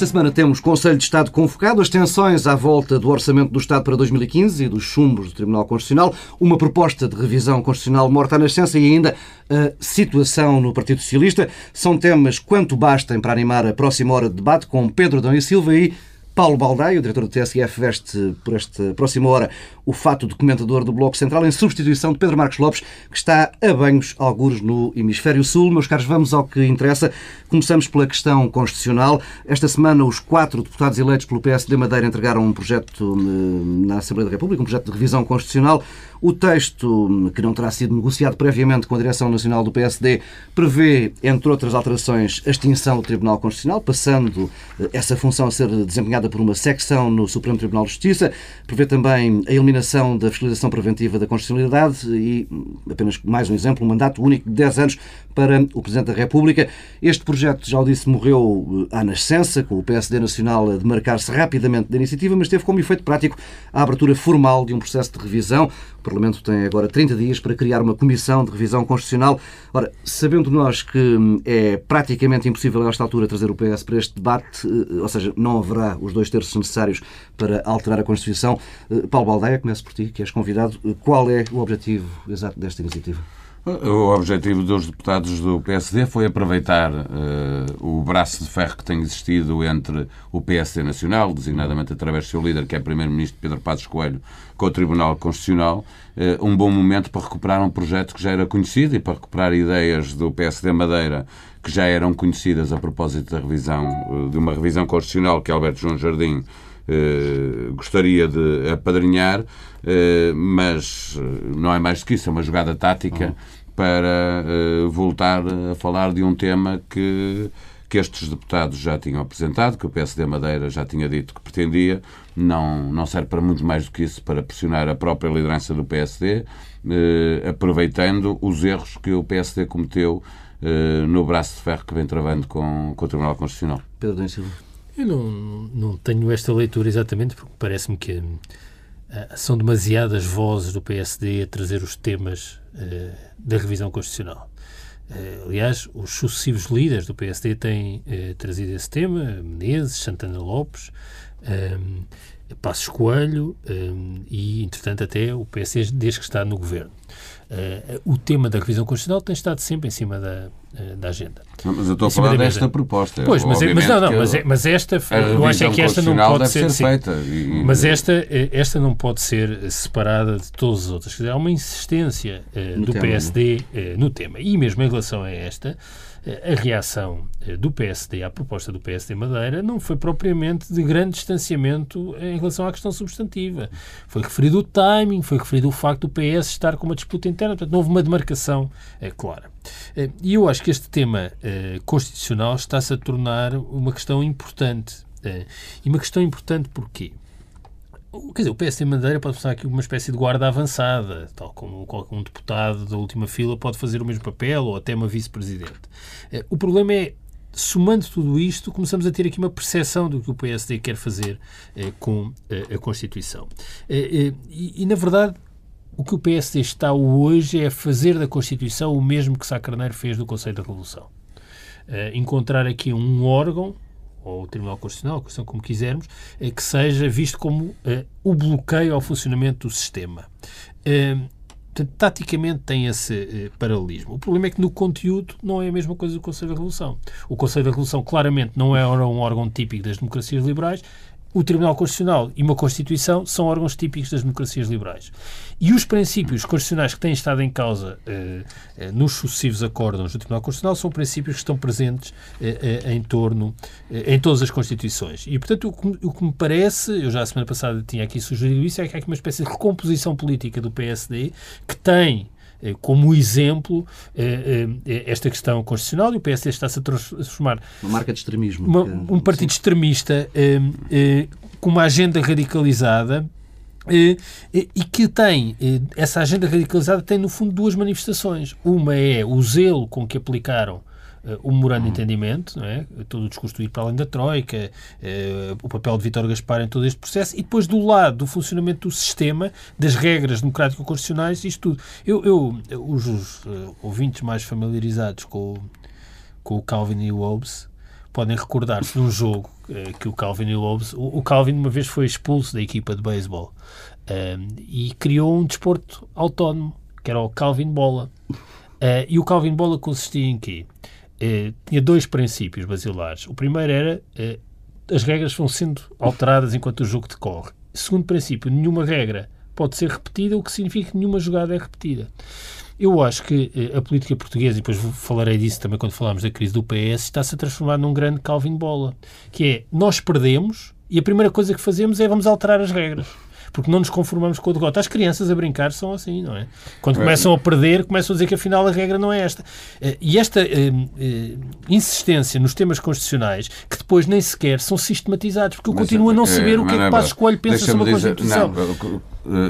Esta semana temos Conselho de Estado convocado, as tensões à volta do Orçamento do Estado para 2015 e dos chumbos do Tribunal Constitucional, uma proposta de revisão constitucional morta à nascença e ainda a situação no Partido Socialista. São temas quanto bastem para animar a próxima hora de debate com Pedro Adão e Silva e Paulo Baldaia, o diretor do TSF, veste por esta próxima hora o fato de comentador do Bloco Central em substituição de Pedro Marcos Lopes, que está a banhos, algures no Hemisfério Sul. Meus caros, vamos ao que interessa. Começamos pela questão constitucional. Esta semana, os quatro deputados eleitos pelo PSD Madeira entregaram um projeto eh, na Assembleia da República, um projeto de revisão constitucional. O texto, que não terá sido negociado previamente com a Direção Nacional do PSD, prevê, entre outras alterações, a extinção do Tribunal Constitucional, passando eh, essa função a ser desempenhada por uma secção no Supremo Tribunal de Justiça. Prevê também a eliminação da fiscalização preventiva da constitucionalidade e, apenas mais um exemplo, um mandato único de 10 anos para o Presidente da República. Este projeto, já o disse, morreu eh, à nascença, com o PSD Nacional a demarcar-se rapidamente da iniciativa, mas teve como efeito prático a abertura formal de um processo de revisão. Parlamento tem agora 30 dias para criar uma comissão de revisão constitucional. Ora, sabendo nós que hum, é praticamente impossível, a esta altura, trazer o PS para este debate, eh, ou seja, não haverá os dois terços necessários para alterar a Constituição, eh, Paulo Baldeia, começo por ti, que és convidado. Qual é o objetivo exato desta iniciativa? O objetivo dos deputados do PSD foi aproveitar uh, o braço de ferro que tem existido entre o PSD Nacional, designadamente através do seu líder, que é Primeiro-Ministro Pedro Passos Coelho, com o Tribunal Constitucional, uh, um bom momento para recuperar um projeto que já era conhecido e para recuperar ideias do PSD Madeira que já eram conhecidas a propósito da revisão, uh, de uma revisão constitucional que Alberto João Jardim gostaria de apadrinhar eh, mas eh, não é mais do que isso, é uma jogada tática uhum. para eh, voltar a falar de um tema que, que estes deputados já tinham apresentado, que o PSD Madeira já tinha dito que pretendia, não, não serve para muito mais do que isso, para pressionar a própria liderança do PSD, aproveitando os erros que o PSD cometeu no braço de ferro que vem travando com, com o Tribunal Constitucional. Pedro Silva. Eu não, não tenho esta leitura exatamente, porque parece-me que uh, são demasiadas vozes do PSD a trazer os temas uh, da revisão constitucional. Uh, aliás, os sucessivos líderes do PSD têm trazido esse tema, Menezes, Santana Lopes, um, Passos Coelho um, e, entretanto, até o PSD desde que está no governo. Uh, o tema da revisão constitucional tem estado sempre em cima da, uh, da agenda. Mas eu estou a falar desta proposta. Pois, mas, é, mas não, não, mas, é, mas esta, eu acho é que esta não pode ser, ser feita. E, mas esta, esta não pode ser separada de todas as outras. Quer dizer, há uma insistência uh, do tema, PSD no tema. E mesmo em relação a esta, a reação eh, do PSD à proposta do PSD Madeira não foi propriamente de grande distanciamento em relação à questão substantiva. Foi referido o timing, foi referido o facto do PS estar com uma disputa interna, portanto, não houve uma demarcação é, clara. Eh, e eu acho que este tema é, constitucional está-se a tornar uma questão importante. É, e uma questão importante porquê? Quer dizer, o PSD Madeira pode passar aqui uma espécie de guarda avançada, tal como qualquer um deputado da última fila pode fazer o mesmo papel, ou até uma vice-presidente. Eh, o problema é, somando tudo isto, começamos a ter aqui uma percepção do que o PSD quer fazer eh, com eh, a Constituição. E, na verdade, o que o PSD está hoje é fazer da Constituição o mesmo que Sá Carneiro fez do Conselho da Revolução. Encontrar aqui um órgão ou o Tribunal Constitucional, questão como quisermos, é que seja visto como uh, o bloqueio ao funcionamento do sistema. Uh, portanto, taticamente tem esse uh, paralelismo. O problema é que no conteúdo não é a mesma coisa do Conselho da Revolução. O Conselho da Revolução claramente não era um órgão típico das democracias liberais, o Tribunal Constitucional e uma Constituição são órgãos típicos das democracias liberais. E os princípios constitucionais que têm estado em causa eh, eh, nos sucessivos acórdãos do Tribunal Constitucional são princípios que estão presentes eh, eh em torno, eh, em todas as Constituições. E, portanto, o que, o que, me parece, eu já a semana passada tinha aqui sugerido isso, é que há aqui uma espécie de recomposição política do PSD que tem como exemplo eh, eh, esta questão constitucional e o PSD está-se a transformar uma marca de extremismo uma, um partido Sim. extremista com uma agenda radicalizada e que tem, essa agenda radicalizada tem no fundo duas manifestações. Uma é o zelo com que aplicaram o memorando de entendimento, não é? todo o discurso do ir para além da Troika, uh, o papel de Vítor Gaspar em todo este processo, e depois do lado do funcionamento do sistema, das regras democrático-constitucionais, isto tudo. Eu, eu os, os uh, ouvintes mais familiarizados com, com o Calvin e o Hobbes podem recordar-se de um jogo que o Calvin e Lobos. O, o, Calvin uma vez foi expulso da equipa de beisebol e criou um desporto autónomo, que era o Calvin Bola. Uh, e o Calvin Bola consistia em quê? Tinha dois princípios basilares. O primeiro era as regras vão sendo alteradas enquanto o jogo decorre. Segundo princípio, nenhuma regra pode ser repetida, o que significa que nenhuma jogada é repetida. Eu acho que eh, a política portuguesa, e depois falarei disso também quando falarmos da crise do PS, está-se a transformar num grande Calvin Bola, que é, nós perdemos e a primeira coisa que fazemos é vamos alterar as regras porque não nos conformamos com o derrota. As crianças a brincar são assim, não é? Quando é. começam a perder, começam a dizer que afinal a regra não é esta. Eh, e esta eh, eh, insistência nos temas constitucionais, que depois nem sequer são sistematizados, porque eu mas, continuo a não saber o que é que Passos Coelho pensa sobre a Constituição. Não,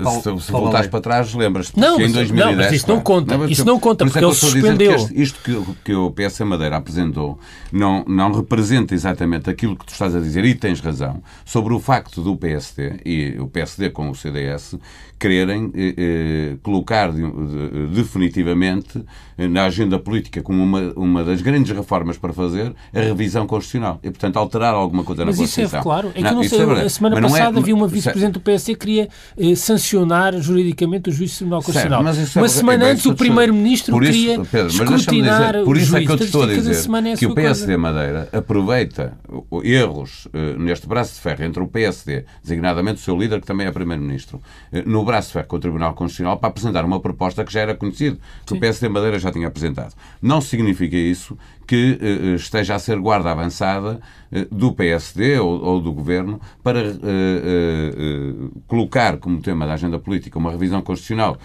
Paulo, se, se voltares para trás, lembras-te que em 2010... Não, mas isso não conta, não, isso não conta, porque é ele suspendeu. Que isto que, que o PS Madeira apresentou não, não representa exatamente aquilo que tu estás a dizer, e tens razão, sobre o facto do PSD, e o PSD com o CDS, quererem eh, eh, colocar de, de, definitivamente eh, na agenda política como uma, uma das grandes reformas para fazer a revisão constitucional. E, portanto, alterar alguma coisa mas na Constituição. Mas isso é claro. É que não, sei, é a semana mas passada é, havia uma vice-presidente do PSD que queria eh, sancionar juridicamente o juiz do Tribunal Constitucional. Certo, uma é, semana é, antes o Primeiro-Ministro queria Pedro, escrutinar dizer, Por isso é que eu te estou a dizer é que o PSD Madeira aproveita erros eh, neste braço de ferro entre o PSD, designadamente o seu líder, que também é Primeiro-Ministro, eh, no braço ferro com o Tribunal Constitucional para apresentar uma proposta que já era conhecida, que Sim. o PSD Madeira já tinha apresentado. Não significa isso que uh, esteja a ser guarda avançada uh, do PSD ou, ou, do Governo para uh, colocar como tema da agenda política uma revisão constitucional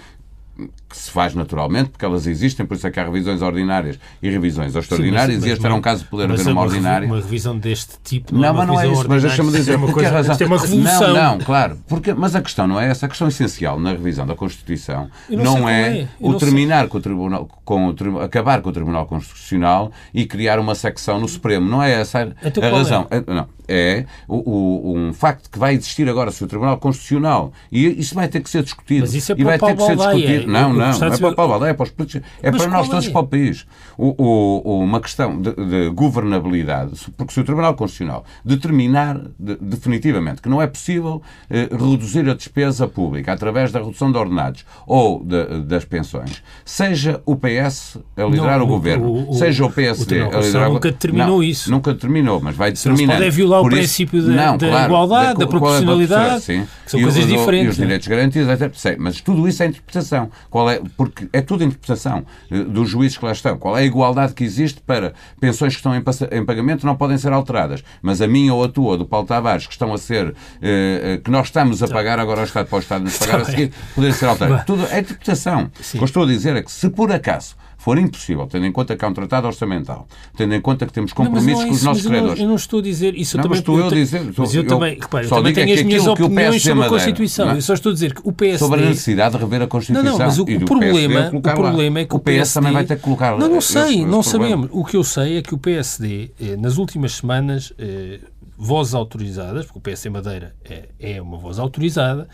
que se faz naturalmente, porque elas existem, por isso é que há revisões ordinárias e revisões extraordinárias, Sim, mas, e este era um caso de poder haver uma, ordinária. Uma revisão deste tipo não, não é uma mas não é isso, mas deixa-me dizer, é uma coisa, razão, é uma revolução. Não, não, claro, porque, mas a questão não é essa, a questão essencial na revisão da Constituição não, não é, é. o terminar sei. com o Tribunal, com o, acabar com o Tribunal Constitucional e criar uma secção no Supremo, não é essa então, a razão. É? Não, é o, o, um facto que vai existir agora se o Tribunal Constitucional e isso vai ter que ser discutido mas isso é e vai ter que ser discutido. Não, não, não é para o Paulo é para os políticos, é Mas para nós todos, é? para o país. O, o, uma questão de, de, governabilidade, porque se o Tribunal Constitucional determinar de, definitivamente que não é possível eh, reduzir a despesa pública através da redução de ordenados ou de, das pensões, seja o PS a liderar não, o, o, governo, o, seja o PSD a liderar o nunca determinou não, isso. Nunca determinou, mas vai determinar. Não pode é violar o princípio da, não, da claro, igualdade, da, da proporcionalidade, sim. que são e coisas diferentes. E os direitos garantidos, etc. Mas tudo isso é interpretação. Qual é, porque é tudo interpretação eh, dos juízes que lá estão. Qual é a igualdade que existe para pensões que estão em pagamento não podem ser alteradas, mas a minha ou a tua, ou do Paulo Tavares, que estão a ser, eh, eh, que nós estamos a pagar agora ao Estado para o Estado nos pagar a seguir, poderem ser alteradas. Tudo é interpretação. O que eu estou a dizer é que se por acaso for impossível, tendo em conta que há um tratado orçamental, tendo em conta que temos compromissos não, não é com os nossos credores. Eu não, estou a dizer isso. Eu não, também, mas estou eu, a dizer. Mas eu, eu também, repare, eu também tenho as minhas opiniões sobre a Constituição. Eu só estou a dizer que o PSD. Sobre a necessidade de rever a Constituição. Não, não, mas o, o problema, o problema é que o, o PS PSD, também vai ter que colocar. Não, não sei, não sabemos. O que eu sei é que o PSD, eh, nas últimas semanas, eh, vozes autorizadas, porque o PSD Madeira é, é uma voz autorizada,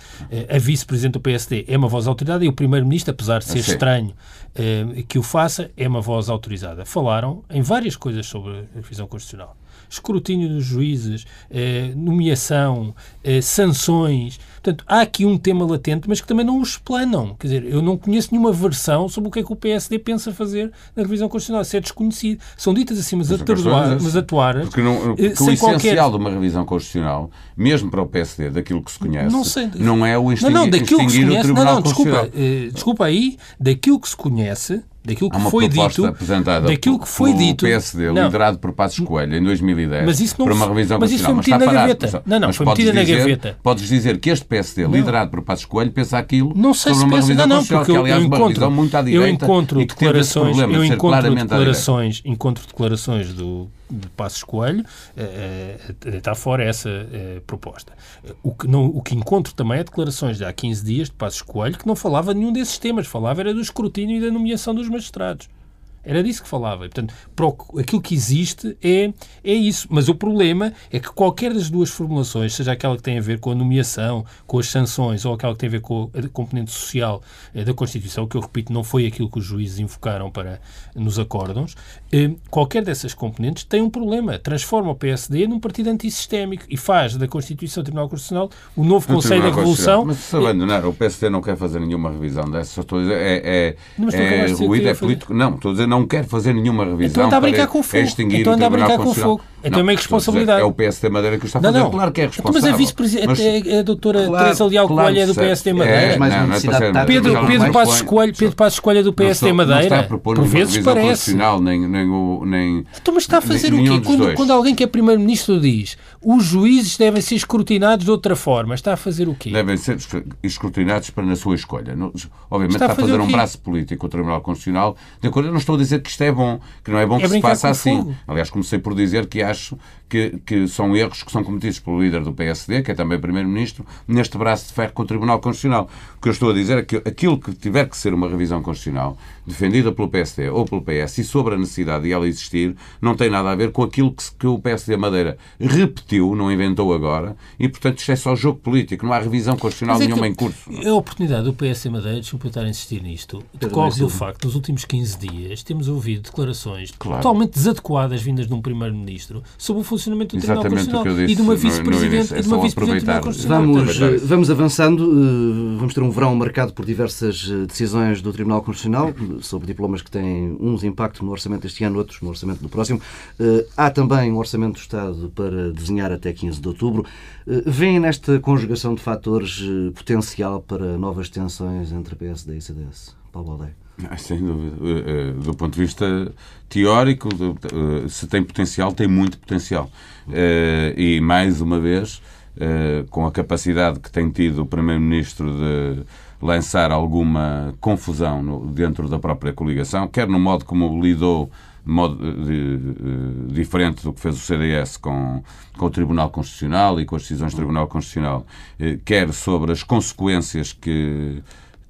a vice-presidente do PSD é uma voz autorizada e o primeiro-ministro, apesar de ser estranho eh, que o faça, é uma voz autorizada. Falaram em várias coisas sobre a revisão constitucional escrutínio dos juízes, eh, nomeação, eh, sanções. Portanto, há aqui um tema latente, mas que também não o explanam. Quer dizer, eu não conheço nenhuma versão sobre o que é que o PSD pensa fazer na revisão constitucional. Isso é desconhecido. São ditas assim, mas, atuar, mas atuar. Porque, não, porque o essencial qualquer... de uma revisão constitucional, mesmo para o PSD, daquilo que se conhece, não, sei, não é o extinguir, não, não, daquilo que se conhece, não, não, desculpa, eh, desculpa aí, daquilo que se conhece, daquilo que foi dito, apresentada daquilo que foi dito, PSD, não, liderado por Passos Coelho em 2010, mas isso não, para uma revisão mas isso foi metido na gaveta. Não, não, foi metido na gaveta. Podes dizer que este PSD, não. liderado por Passos Coelho, pensa aquilo não sei sobre se uma pensa, revisão não, não, porque que, aliás, eu encontro, muito à direita eu encontro declarações, eu encontro declarações, encontro declarações do de Passos Coelho, eh, eh, está fora essa eh, proposta. O que, não, o que encontro também é declarações de há 15 dias de Passos Coelho que não falava nenhum desses temas, falava era do escrutínio e da nomeação dos magistrados. Era disso que falava. E, portanto, aquilo que existe é, é isso. Mas o problema é que qualquer das duas formulações, seja aquela que tem a ver com a nomeação, com as sanções, ou aquela que tem a ver com a componente social eh, da Constituição, que eu repito, não foi aquilo que os juízes invocaram para nos acórdãos, eh, qualquer dessas componentes tem um problema. Transforma o PSD num partido antissistémico e faz da Constituição Tribunal Constitucional o novo o Conselho da Revolução. Mas se abandonar, o PSD não quer fazer nenhuma revisão dessa, estou a dizer, é, é, é ruído, é político. Não, estou a dizer, não quer fazer nenhuma revisão. Então anda a brincar com o fogo. Então anda a brincar com o fogo. Então é meio responsabilidade. É o PSD Madeira que está a fazer. Não, não. Claro que é responsável. Então, mas a vice-presidente, a doutora claro, Teresa Leal claro, Coelho é do PSD Madeira. É, mais não, não é Pedro, Pedro Passos Coelho, Pedro Passos Coelho é do PSD Madeira. Não está a propor Por vezes parece. Nem, nem, nem, então, mas está a fazer o quê? Quando, quando alguém que é Primeiro-Ministro diz os juízes devem ser escrutinados de outra forma, está a fazer o quê? Devem ser escrutinados para na sua escolha. Obviamente está a fazer, um braço político o Tribunal Constitucional. De acordo, eu não estou a dizer que isto é bom, que não é bom é que se faça assim. Aliás, comecei por dizer que acho que, que são erros que são cometidos pelo líder do PSD, que é também Primeiro-Ministro, neste braço de ferro com o Tribunal Constitucional. O que eu estou a dizer é que aquilo que tiver que ser uma revisão constitucional, defendida pelo PSD ou pelo PS, e sobre a necessidade de ela existir, não tem nada a ver com aquilo que, que o PSD Madeira repetiu, não inventou agora, e portanto isto é só jogo político, não há revisão constitucional é nenhuma em curso. A oportunidade do PSD Madeira, deixa-me estar a insistir nisto, decorre do facto, nos últimos 15 dias, temos ouvido declarações claro. totalmente desadequadas vindas de um Primeiro-Ministro sobre o funcionamento do Tribunal Constitucional e de uma Vice-Presidente é vice Vamos, vamos avançando, eh, vamos ter um verão marcado por diversas eh, decisões do Tribunal Constitucional sobre diplomas que têm uns impacto no orçamento deste ano, outros no orçamento do próximo. Eh, há também um orçamento do Estado para desenhar até 15 de outubro. Vêem nesta conjugação de fatores potencial para novas tensões entre PSD e CDS? Paulo Aldeia. Ah, sem dúvida. Do ponto de vista teórico, se tem potencial, tem muito potencial. E, mais uma vez, com a capacidade que tem tido o Primeiro-Ministro de lançar alguma confusão dentro da própria coligação, quer no modo como lidou modo diferente do que fez o CDS com, com o Tribunal Constitucional e com as decisões do Tribunal Constitucional, eh, quer sobre as consequências que,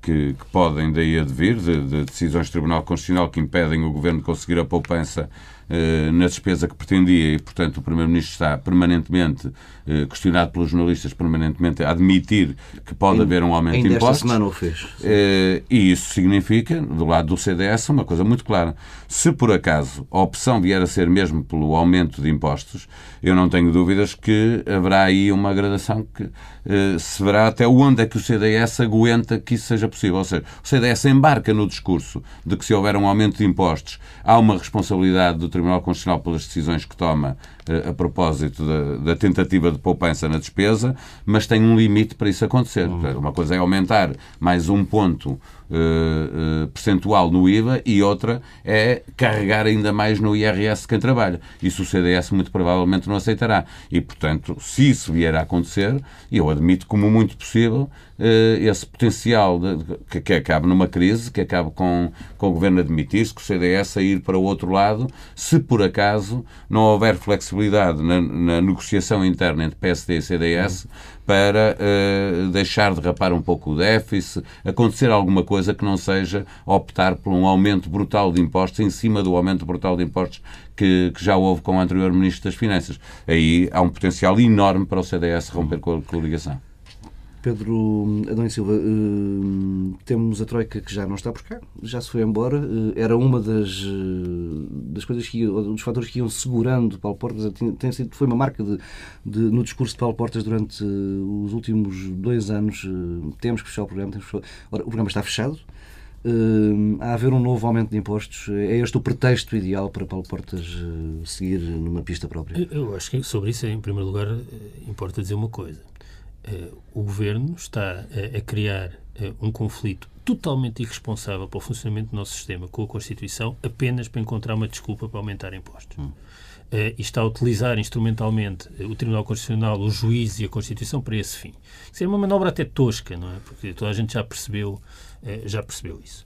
que, que podem daí advir, de, de decisões do Tribunal Constitucional que impedem o Governo de conseguir a poupança na despesa que pretendia e, portanto, o Primeiro-Ministro está permanentemente eh, questionado pelos jornalistas, permanentemente a admitir que pode haver um aumento de impostos. semana o fez. Eh, e isso significa, do lado do CDS, uma coisa muito clara. Se por acaso a opção vier a ser mesmo pelo aumento de impostos, eu não tenho dúvidas que haverá aí uma gradação que se verá até onde é que o CDS aguenta que isso seja possível. Ou seja, o CDS embarca no discurso de que se houver um aumento de impostos há uma responsabilidade do Tribunal Constitucional pelas decisões que toma uh, a propósito da, da, tentativa de poupança na despesa, mas tem um limite para isso acontecer. Uhum. Uma coisa é aumentar mais um ponto uh, uh, percentual no IVA e outra é carregar ainda mais no IRS quem trabalha. Isso o CDS muito provavelmente não aceitará. E, portanto, se isso vier a acontecer, eu admito como muito possível uh, esse potencial de, que, que acabe numa crise, que acabe com, com o Governo a demitir-se, que o CDS a ir para o outro lado, se por acaso não houver flexibilidade na, na negociação interna entre PSD e CDS, para uh, deixar de rapar um pouco o déficit, acontecer alguma coisa que não seja optar por um aumento brutal de impostos em cima do aumento brutal de impostos que, que já houve com o anterior Ministro das Finanças. Aí há um potencial enorme para o CDS romper com a coligação. Pedro Adão e Silva, uh, temos a Troika que já não está por cá, já se foi embora. Uh, era uma das, uh, das coisas que dos fatores que iam segurando Paulo Portas. Tem sido, foi uma marca de, de, no discurso de Paulo Portas durante os últimos dois anos. temos que fechar o programa. Temos Ora, o programa está fechado. Uh, a haver um novo aumento de impostos, é este o pretexto ideal para Paulo Portas seguir numa pista própria? Eu acho que sobre isso, em primeiro lugar, importa dizer uma coisa. Uh, o governo está uh, a criar uh, um conflito totalmente irresponsável para o funcionamento do nosso sistema com a Constituição apenas para encontrar uma desculpa para aumentar impostos. Hum. e está a utilizar instrumentalmente o Tribunal Constitucional, o juiz e a Constituição para esse fim. Isso é uma manobra até tosca, não é? Porque toda a gente já percebeu, já percebeu isso.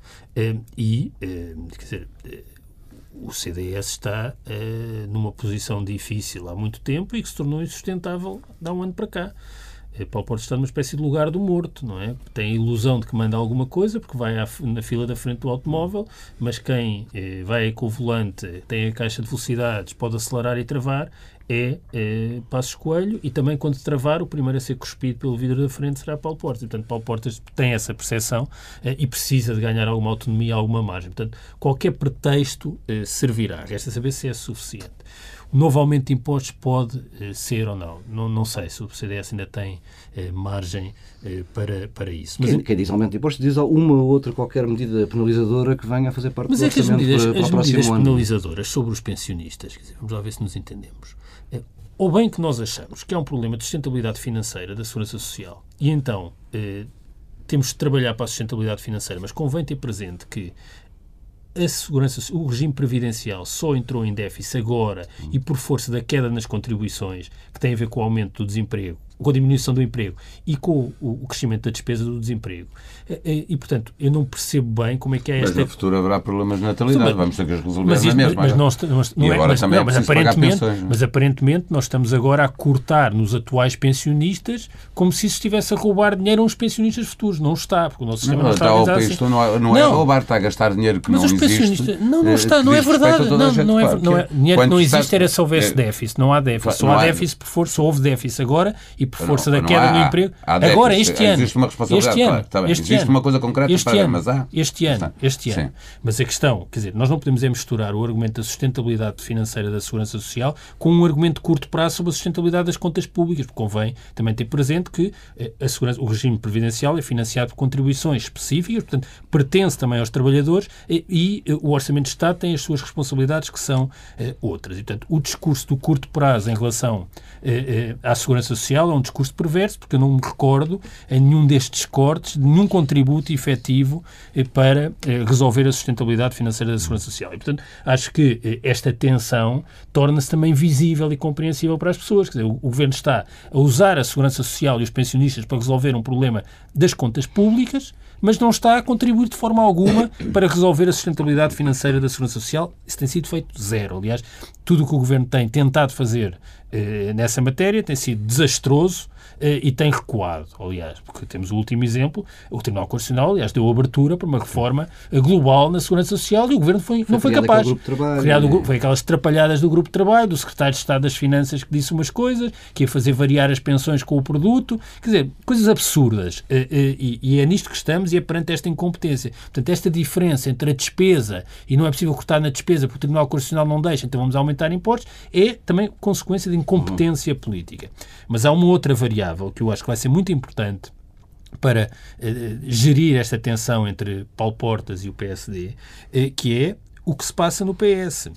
e, quer dizer, o CDS está numa posição difícil há muito tempo e que se tornou insustentável de há um ano para cá. Paulo Portas está numa espécie de lugar do morto, não é? Tem a ilusão de que manda alguma coisa, porque vai à, na fila da frente do automóvel, mas quem eh, vai com o volante, tem a caixa de velocidades, pode acelerar e travar, é, é Passos Coelho e também quando travar, o primeiro a ser cuspido pelo vidro da frente será Paulo Portas. Portanto, Paulo Portas tem essa percepção eh, e precisa de ganhar alguma autonomia, alguma margem. Portanto, qualquer pretexto eh, servirá. Resta saber se é suficiente. Novo aumento de impostos pode eh, ser ou não. não. Não sei se o CDS ainda tem eh, margem eh, para, para isso. Mas, quem, quem, diz aumento de impostos diz uma ou outra qualquer medida penalizadora que venha a fazer parte mas do é que as medidas, para, as medidas penalizadoras sobre os pensionistas, dizer, vamos lá ver se nos entendemos, ou bem que nós achamos que há um problema de sustentabilidade financeira da Segurança Social e então temos de trabalhar para a sustentabilidade financeira, mas convém ter presente que a segurança, o regime previdencial só entrou em déficit agora e por força da queda nas contribuições, que tem a ver com o aumento do desemprego com a diminuição do emprego e com o, crescimento da despesa do desemprego. E, e, portanto, eu não percebo bem como é que é esta... Mas no futuro haverá problemas de natalidade, mas, vamos ter que os resolver mas, na mesma. Mas, nós, nós, não e é, agora mas, também não, é mas aparentemente, pensões, mas aparentemente nós estamos agora a cortar nos atuais pensionistas como se isso estivesse a roubar dinheiro a uns pensionistas futuros. Não está, porque o nosso sistema não, não está, a assim. Isto não, é, não é roubar, está a gastar dinheiro que mas não os pensionistas, Não, não eh, está, não é verdade. Não, não é, não é, dinheiro que não existe era se houvesse é- déficit. Não há déficit. Só há déficit por força, houve déficit agora e por força da queda do emprego. Agora, este ano. Existe uma responsabilidade. Este ano. Este existe ano, uma coisa concreta este para ano, mas há. Este ano, este ano. Mas a questão, quer dizer, nós não podemos é misturar o argumento da sustentabilidade financeira da segurança social com um argumento de curto prazo sobre a sustentabilidade das contas públicas, porque convém também ter presente que eh, a segurança, o regime previdencial é financiado por contribuições específicas, portanto, pertence também aos trabalhadores e, e eh, o Orçamento de Estado tem as suas responsabilidades que são eh, outras. E, portanto, o discurso do curto prazo em relação eh, à segurança social é um discurso perverso, porque eu não me recordo em nenhum destes cortes, nenhum contributo efetivo eh, para eh, resolver a sustentabilidade financeira da Segurança Social. E, portanto, acho que eh, esta tensão torna-se também visível e compreensível para as pessoas. Quer dizer, o, Governo está a usar a Segurança Social e os pensionistas para resolver um problema das contas públicas, mas não está a contribuir de forma alguma para resolver a sustentabilidade financeira da Segurança Social. Isso tem sido feito zero. Aliás, tudo o que o Governo tem tentado fazer eh, nessa matéria tem sido desastroso e tem recuado, aliás, porque temos o último exemplo, o Tribunal Constitucional, aliás, deu abertura para uma reforma global na Segurança Social e o Governo foi, foi não foi capaz. Criado, né? foi aquelas trapalhadas do Grupo de Trabalho, do Secretário de Estado das Finanças que disse umas coisas, que ia fazer variar as pensões com o produto, quer dizer, coisas absurdas. Eh, e, e é nisto que estamos e é perante esta incompetência. Portanto, esta diferença entre a despesa e não é possível cortar na despesa porque o Tribunal Constitucional não deixa, então vamos aumentar impostos, é também consequência de incompetência política. Mas há uma outra variável que eu acho que vai ser muito importante para eh, gerir esta tensão entre Paulo Portas e o PSD, eh, que é o que se passa no PS.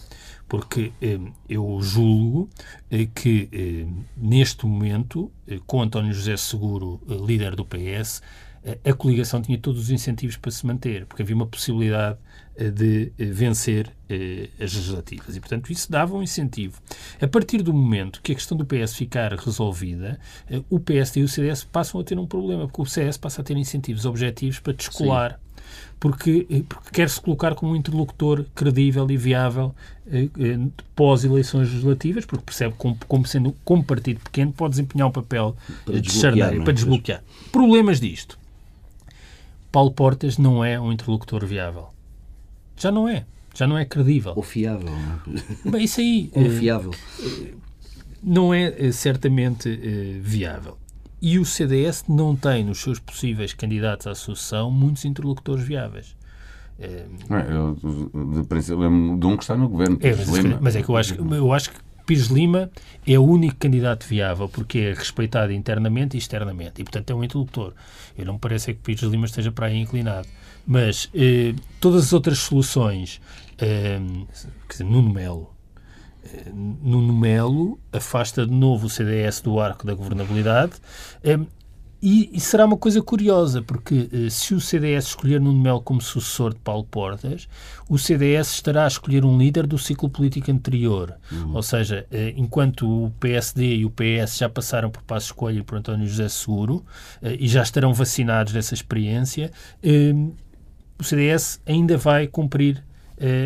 Porque eh, eu julgo eh, que eh, neste momento, eh, com António José Seguro, líder do PS, a coligação tinha todos os incentivos para se manter, porque havia uma possibilidade eh, de eh, vencer eh, as legislativas. E, portanto, isso dava um incentivo. A partir do momento que a questão do PS ficar resolvida, o PSD e o CDS passam a ter um problema, porque o CS passa a ter incentivos objetivos para descolar. Porque, porque quer-se colocar como um interlocutor credível e viável pós-eleições legislativas, porque percebe como, como, sendo como partido pequeno pode desempenhar um papel para de desbloquear, é? para desbloquear. Problemas disto. Paulo Portas não é um interlocutor viável. Já não é. Já não é credível. Ou fiável. É? Bem, isso aí... Ou fiável. Eh, não é eh, certamente eh, viável. E o CDS não tem nos seus possíveis candidatos à sucessão muitos interlocutores viáveis. É, eu, de princípio, lembro de um que está no governo. É, mas, mas, é que eu acho, eu acho que Pires Lima é o único candidato viável porque é respeitado internamente e externamente e, portanto, é um interlocutor. Eu não me parece é que Pires Lima esteja para aí inclinado. Mas eh, todas as outras soluções, eh, quer dizer, Nuno Melo, eh, Nuno Melo afasta de novo o CDS do arco da governabilidade eh, e, e, será uma coisa curiosa, porque eh, se o CDS escolher Nuno Melo como sucessor de Paulo Portas, o CDS estará a escolher um líder do ciclo político anterior. Uhum. Ou seja, eh, enquanto o PSD e o PS já passaram por Passo Escolha e por António José Seguro eh, e já estarão vacinados dessa experiência, o CDS ainda vai cumprir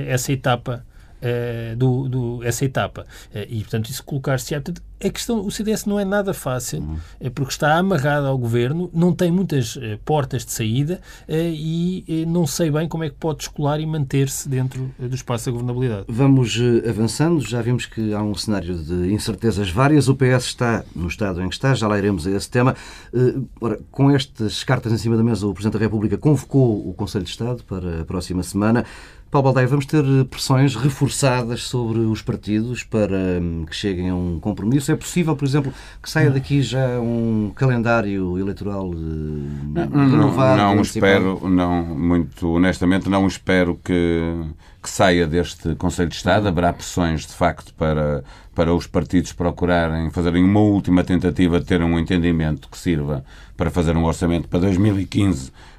essa etapa. Uh, do, do, essa etapa. Uh, e, portanto, isso colocar-se. a questão, o CDS não é nada fácil, uhum. é porque está amarrado ao governo, não tem muitas eh, portas de saída eh, e eh, não sei bem como é que pode descolar e manter-se dentro do espaço da governabilidade. Vamos avançando, já vimos que há um cenário de incertezas várias, o PS está no estado em que está, já lá iremos a esse tema. Ora, com estas cartas em cima da mesa, o Presidente da República convocou o Conselho de Estado para a próxima semana. Paulo Baldaia, vamos ter pressões reforçadas sobre os partidos para hum, que cheguem a um compromisso? É possível, por exemplo, que saia daqui já um calendário eleitoral renovado? Não, não espero, não, muito honestamente, não espero que, que saia deste Conselho de Estado. Haverá pressões, de facto, para, para os partidos procurarem, fazerem uma última tentativa de ter um entendimento que sirva para fazer um orçamento para 2015 eh,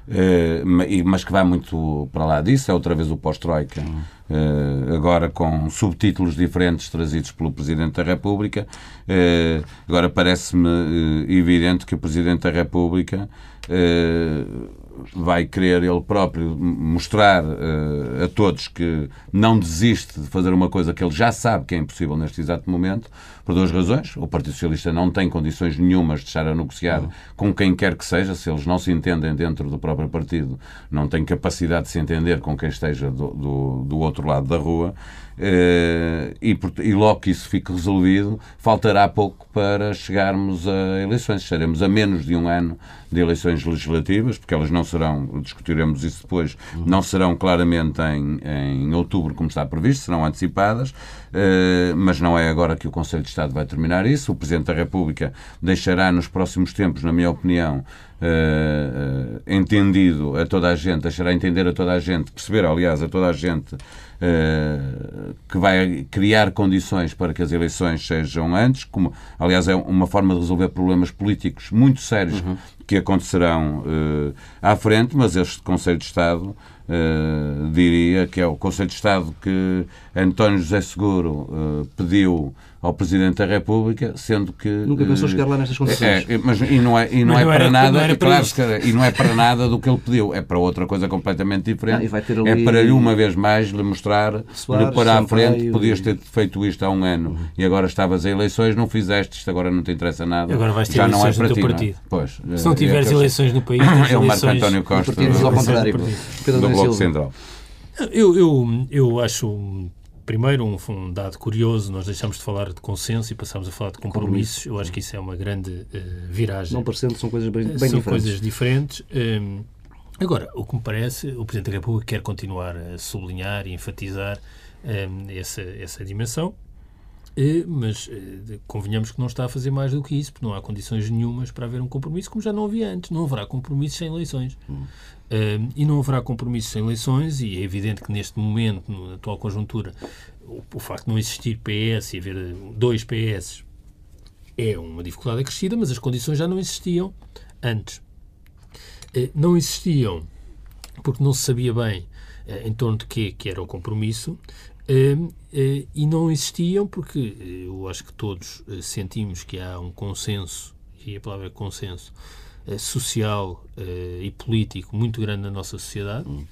mas que vai muito para lá disso, é outra vez o pós-Troika, eh, agora com subtítulos diferentes trazidos pelo Presidente da República. Eh, agora parece-me evidente que o Presidente da República vai querer ele próprio mostrar uh, a todos que não desiste de fazer uma coisa que ele já sabe que é impossível neste exato momento, por duas razões. O Partido Socialista não tem condições nenhumas de estar a negociar com quem quer que seja, se eles não se entendem dentro do próprio partido, não tem capacidade de se entender com quem esteja do, do, do outro lado da rua. Uh, e, e logo que isso fique resolvido, faltará pouco para chegarmos a eleições. Estaremos a menos de um ano de eleições legislativas, porque elas não serão, discutiremos isso depois, não serão claramente em, em outubro, como está previsto, serão antecipadas, uh, mas não é agora que o Conselho de Estado vai terminar isso. O Presidente da República deixará nos próximos tempos, na minha opinião, uh, entendido a toda a gente, deixará entender a toda a gente, perceber, aliás, a toda a gente que vai criar condições para que as eleições sejam antes, como, aliás, é uma forma de resolver problemas políticos muito sérios uhum. que acontecerão à frente, mas este Conselho de Estado Uh, diria que é o Conselho de Estado que António José Seguro uh, pediu ao Presidente da República, sendo que... Nunca pensou chegar lá nestas condições. É, mas, e não é, e não é para era, nada, não claro, e não é para nada do que ele pediu, é para outra coisa completamente diferente. Ah, ali... É para lhe, uma vez mais, lhe mostrar, Soares, lhe pôr à frente, podias ter feito isto há um ano e agora estavas a eleições, não fizeste isto, agora não te interessa nada. Agora vais ter Já não é para ti, partido. Não é? Pois, Se não tiveres é eleições no país, é o Marco António Costa. Do, ao contrário. Do Bloco Central. Eu, eu, eu acho primeiro, um, um, dado curioso, nós deixamos de falar de consenso e passamos a falar de compromissos. Eu acho que isso é uma grande uh, viragem. Não parecendo, são coisas bem, bem são diferentes. coisas diferentes. Um, ehm, agora, o que me parece, o Presidente da República quer continuar a sublinhar e enfatizar ehm, essa, essa dimensão. Uh, mas uh, convenhamos que não está a fazer mais do que isso, porque não há condições nenhumas para haver um compromisso, como já não havia antes. Não haverá compromissos sem eleições. Hum. E não haverá compromissos sem eleições, e é evidente que neste momento, na atual conjuntura, o, o facto de não existir PS e haver dois PS é uma dificuldade acrescida, mas as condições já não existiam antes. Uh, não existiam porque não se sabia bem uh, em torno de quê que era o compromisso, e não existiam porque eu acho que todos sentimos que há um consenso, e a palavra consenso, eh, social eh, e político muito grande na nossa sociedade hum.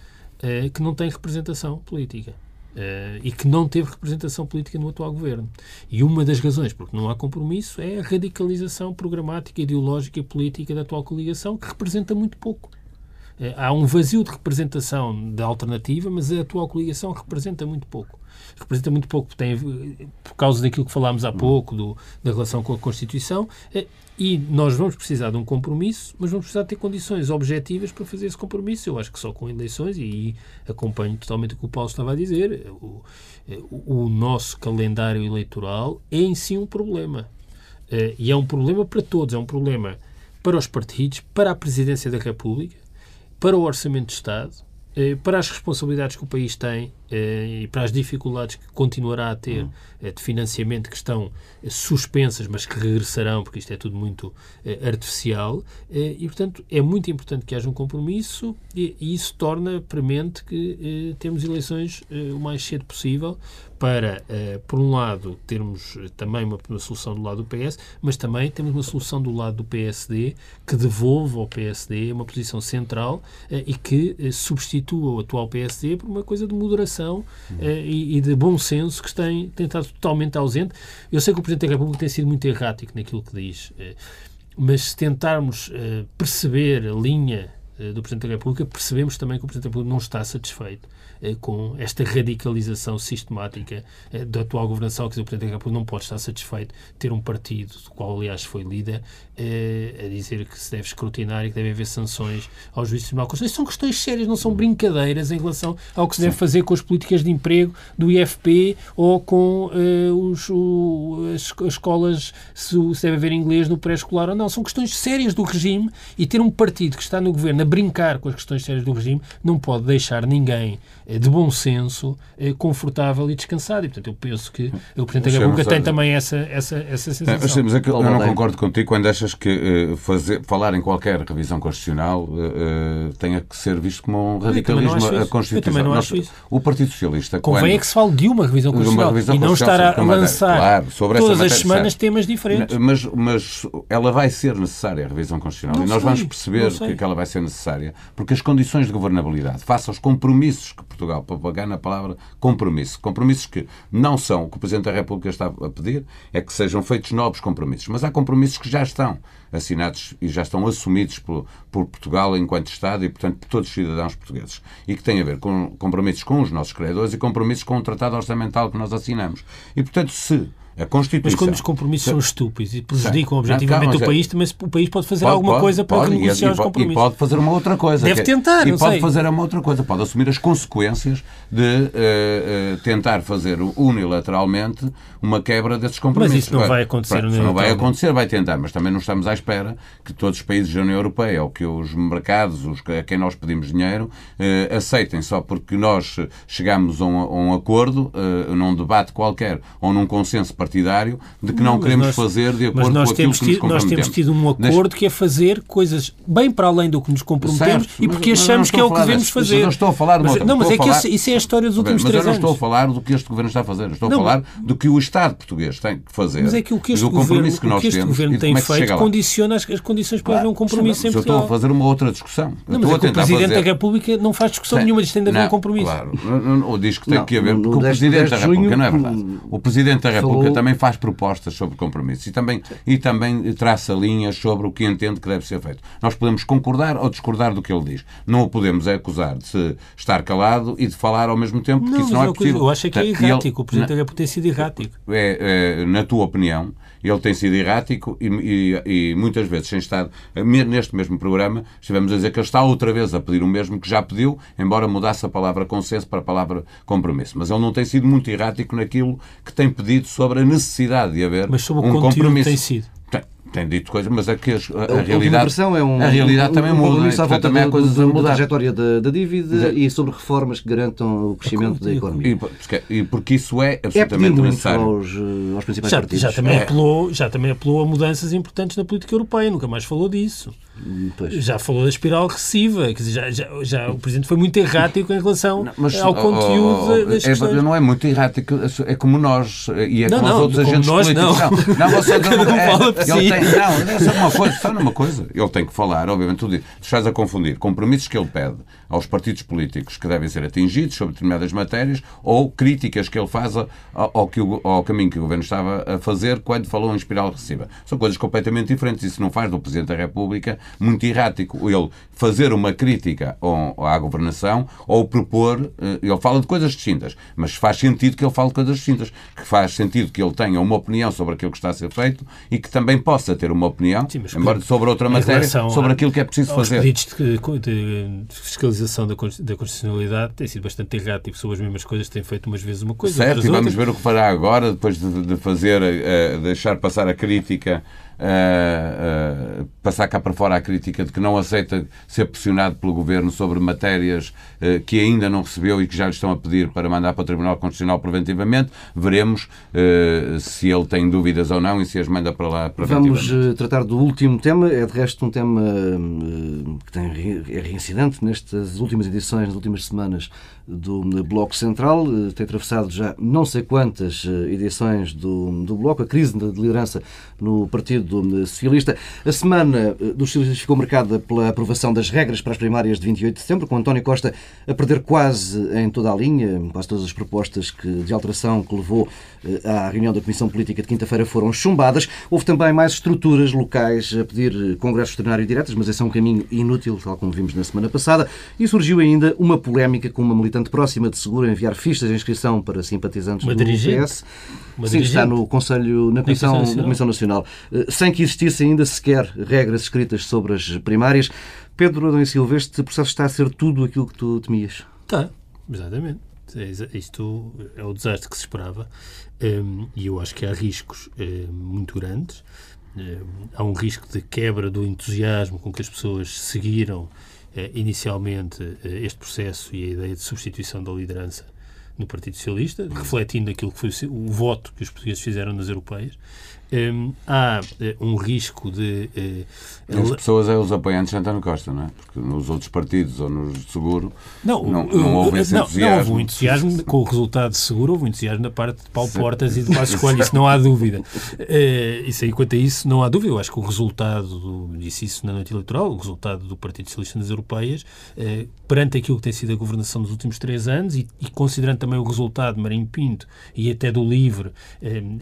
Eh, que não tem representação política. Uh, e que não teve representação política no atual governo. E uma das razões porque não há compromisso é a radicalização programática, ideológica e política da atual coligação, que representa muito pouco. Uh, há um vazio de representação da alternativa, mas a atual coligação representa muito pouco representa muito pouco tem, por causa daquilo que falámos há hum. pouco, do, da relação com a Constituição, é, e nós vamos precisar de um compromisso, mas vamos precisar ter condições objetivas para fazer esse compromisso. Eu acho que só com eleições, e acompanho totalmente o que o Paulo estava a dizer, o, o nosso calendário eleitoral é em si um problema. E é um problema para todos, é um problema para os partidos, para a Presidência da República, para o Orçamento de Estado, para as responsabilidades que o país tem eh, e para as dificuldades que continuará a ter eh, de financiamento que estão eh, suspensas, mas que regressarão, porque isto é tudo muito artificial, e, portanto, é muito importante que haja um compromisso e, isso torna premente que temos eleições o mais cedo possível para, por um lado, termos também uma, uma solução do lado do PS, mas também temos uma solução do lado do PSD que devolva ao PSD uma posição central e que substitua o atual PSD por uma coisa de moderação reflexão e, e, de bom senso que tem, tem estado totalmente ausente. Eu sei que o Presidente da República tem sido muito errático naquilo que diz, mas se tentarmos perceber a linha do Presidente da República, percebemos também que o Presidente da República não está satisfeito eh, com esta radicalização sistemática eh, da atual governação, que o Presidente da República não pode estar satisfeito ter um partido, do qual aliás foi líder, eh, a dizer que se deve escrutinar e que deve haver sanções ao juiz do Tribunal Constitucional. São questões sérias, não são brincadeiras em relação ao que se deve fazer com as políticas de emprego do IFP ou com os, o, as, as, escolas, se, se deve haver inglês no pré-escolar ou não. São questões sérias do regime e ter um partido que está no governo a brincar com as questões sérias do regime não pode deixar ninguém é de bom senso, é confortável e descansado. E, portanto, eu penso que o Presidente da República tem também essa, essa, essa sensação. Mas, é que eu não concordo contigo quando achas que uh, fazer, falar em qualquer revisão constitucional uh, tenha que ser visto como um radicalismo a Constituição. Eu também não acho isso. O Partido Socialista... Convém quando, é que se fale de uma revisão constitucional uma revisão e não estar a lançar claro, sobre todas as semanas temas diferentes. Mas, mas ela vai ser necessária, a revisão constitucional. Não e nós sei, vamos perceber que ela vai ser necessária porque as condições de governabilidade, face aos compromissos que Portugal, para pagar na palavra compromisso. Compromissos que não são o que o Presidente da República está a pedir, é que sejam feitos novos compromissos. Mas há compromissos que já estão assinados e já estão assumidos por, por Portugal enquanto Estado e, portanto, por todos os cidadãos portugueses. E que têm a ver com compromissos com os nossos credores e compromissos com o tratado orçamental que nós assinamos. E, portanto, se a Constituição. Mas quando os compromissos são estúpidos e prejudicam objetivamente o país, também o país pode fazer alguma coisa para pode, renegociar e, os compromissos. E pode fazer uma outra coisa. Deve tentar, E pode fazer uma outra coisa. Pode assumir as consequências de uh, uh, tentar fazer unilateralmente uma quebra desses compromissos. Mas isso não vai acontecer. Pronto, não vai acontecer, vai tentar. Mas também não estamos à espera que todos os países da União Europeia ou que os mercados, os, a quem nós pedimos dinheiro, uh, aceitem só porque nós chegamos a um, a um acordo, num debate qualquer ou num consenso partidário, de que não mas queremos nós, fazer de acordo com aquilo que nos comprometemos. Nós temos tido um acordo Deixe... que é fazer coisas bem para além do que nos comprometemos certo, e porque mas, achamos que é o que devemos fazer. Mas não estou a falar de mas, outra, Não, mas é que falar... isso é a história dos últimos três anos. Mas eu não estou a falar do que este governo está a fazer. Estou não, a falar do que o Estado português tem que fazer. Mas é que o que este governo, que o que este governo tem é feito condiciona as, as condições para haver um compromisso em Portugal. Eu estou a fazer uma outra discussão. Não, mas é o Presidente da República não faz discussão nenhuma, diz que tem de haver um compromisso. Claro, ou diz que tem que haver, porque o Presidente da República, não é verdade. O Presidente da República também faz propostas sobre compromissos e também, e também traça linhas sobre o que entende que deve ser feito. Nós podemos concordar ou discordar do que ele diz. Não o podemos acusar de estar calado e de falar ao mesmo tempo, porque não, isso não é possível. Eu acho que é errático. Ele, o Presidente da República tem sido errático. É, é, na tua opinião, ele tem sido errático e, e, e, muitas vezes, sem estar neste mesmo programa, estivemos a dizer que ele está outra vez a pedir o mesmo que já pediu, embora mudasse a palavra consenso para a palavra compromisso. Mas ele não tem sido muito errático naquilo que tem pedido sobre a necessidade de haver Mas sobre um o compromisso. tem sido tem dito coisas, mas é que a, a, a realidade, é um, a realidade um, também muda. Um, um, também há coisas a mudar. da trajetória da, da dívida e sobre reformas que garantam o crescimento da economia. E porque, e porque isso é absolutamente é necessário. Aos, aos principais já, partidos. Já também, é. apelou, já também apelou a mudanças importantes na política europeia, nunca mais falou disso. Pois. Já falou da espiral recessiva, quer dizer, já, já, já, o Presidente foi muito errático em relação não, mas, ao conteúdo oh, oh, das é, questões. Não é muito errático, é como nós e é não, como não, os outros agentes nós, políticos. Não, não, não você não, não é, fala ele tem, não, é só uma coisa, só numa coisa. Ele tem que falar, obviamente, tudo isso. Estás a confundir compromissos que ele pede aos partidos políticos que devem ser atingidos sobre determinadas matérias ou críticas que ele faz ao, ao, que o, ao caminho que o Governo estava a fazer quando falou em espiral recessiva. São coisas completamente diferentes. Isso não faz do Presidente da República muito errático. Ele fazer uma crítica à governação ou propor. Eh, ele fala de coisas distintas, mas faz sentido que ele fale de coisas distintas. Que faz sentido que ele tenha uma opinião sobre aquilo que está a ser feito e que também possa ter uma opinião, Sim, embora sobre outra matéria, sobre aquilo que é preciso fazer. Os pedidos de, de fiscalização da, da constitucionalidade têm sido bastante erráticos sobre as mesmas coisas, têm feito umas vezes uma coisa. Certo, e vamos outras. ver o que fará agora, depois de, de fazer, uh, deixar passar a crítica uh, uh, passar cá para fora a crítica de que não aceita ser pressionado pelo Governo sobre matérias uh, que ainda não recebeu e que já lhe estão a pedir para mandar para o Tribunal Constitucional preventivamente. Veremos se ele tem dúvidas ou não e se as manda para lá preventivamente. Vamos tratar do último tema. É, de resto, um tema que tem, é reincidente nestas últimas edições, nas últimas semanas do Bloco Central. Tem atravessado já não sei quantas edições do, do Bloco. A crise de liderança no Partido Socialista. A semana eh, dos Socialista ficou marcada pela aprovação das regras para as primárias de 28 de setembro, com António Costa a perder quase em toda a linha. Quase todas as propostas que, de alteração que levou eh, à reunião da Comissão Política de quinta-feira foram chumbadas. Houve também mais estruturas locais a pedir congresso extraordinário diretas, mas esse é um caminho inútil, tal como vimos na semana passada. E surgiu ainda uma polémica com uma militante próxima de Seguro enviar fichas de inscrição para simpatizantes uma do PS. Sim, está no Conselho, na Comissão, na Comissão Nacional. Eh, sem que existisse ainda sequer regras escritas sobre as primárias. Pedro Adão e Silva, este processo está a ser tudo aquilo que tu temias? Está, exatamente. É isto é o desastre que se esperava ehm, e eu acho que há riscos eh, muito grandes. Ehm, há um risco de quebra do entusiasmo com que as pessoas seguiram inicialmente este processo e a ideia de substituição da liderança no Partido Socialista, refletindo aquilo que foi o voto que os portugueses fizeram nas europeias. Um, há uh, um risco de. Uh, As pessoas é os apoiantes de António Costa, não é? Porque nos outros partidos ou nos de seguro não, não, não houve esse não, entusiasmo. Não houve um entusiasmo com o resultado de seguro, houve um entusiasmo da parte de Paulo Portas e de Passos Coelho, isso não há dúvida. Uh, isso aí, quanto a isso, não há dúvida. Eu acho que o resultado, do, disse isso na noite eleitoral, o resultado do Partido Socialista nas Europeias, perante aquilo que tem sido a governação dos últimos três anos e, e considerando também o resultado de Marinho Pinto e até do LIVRE,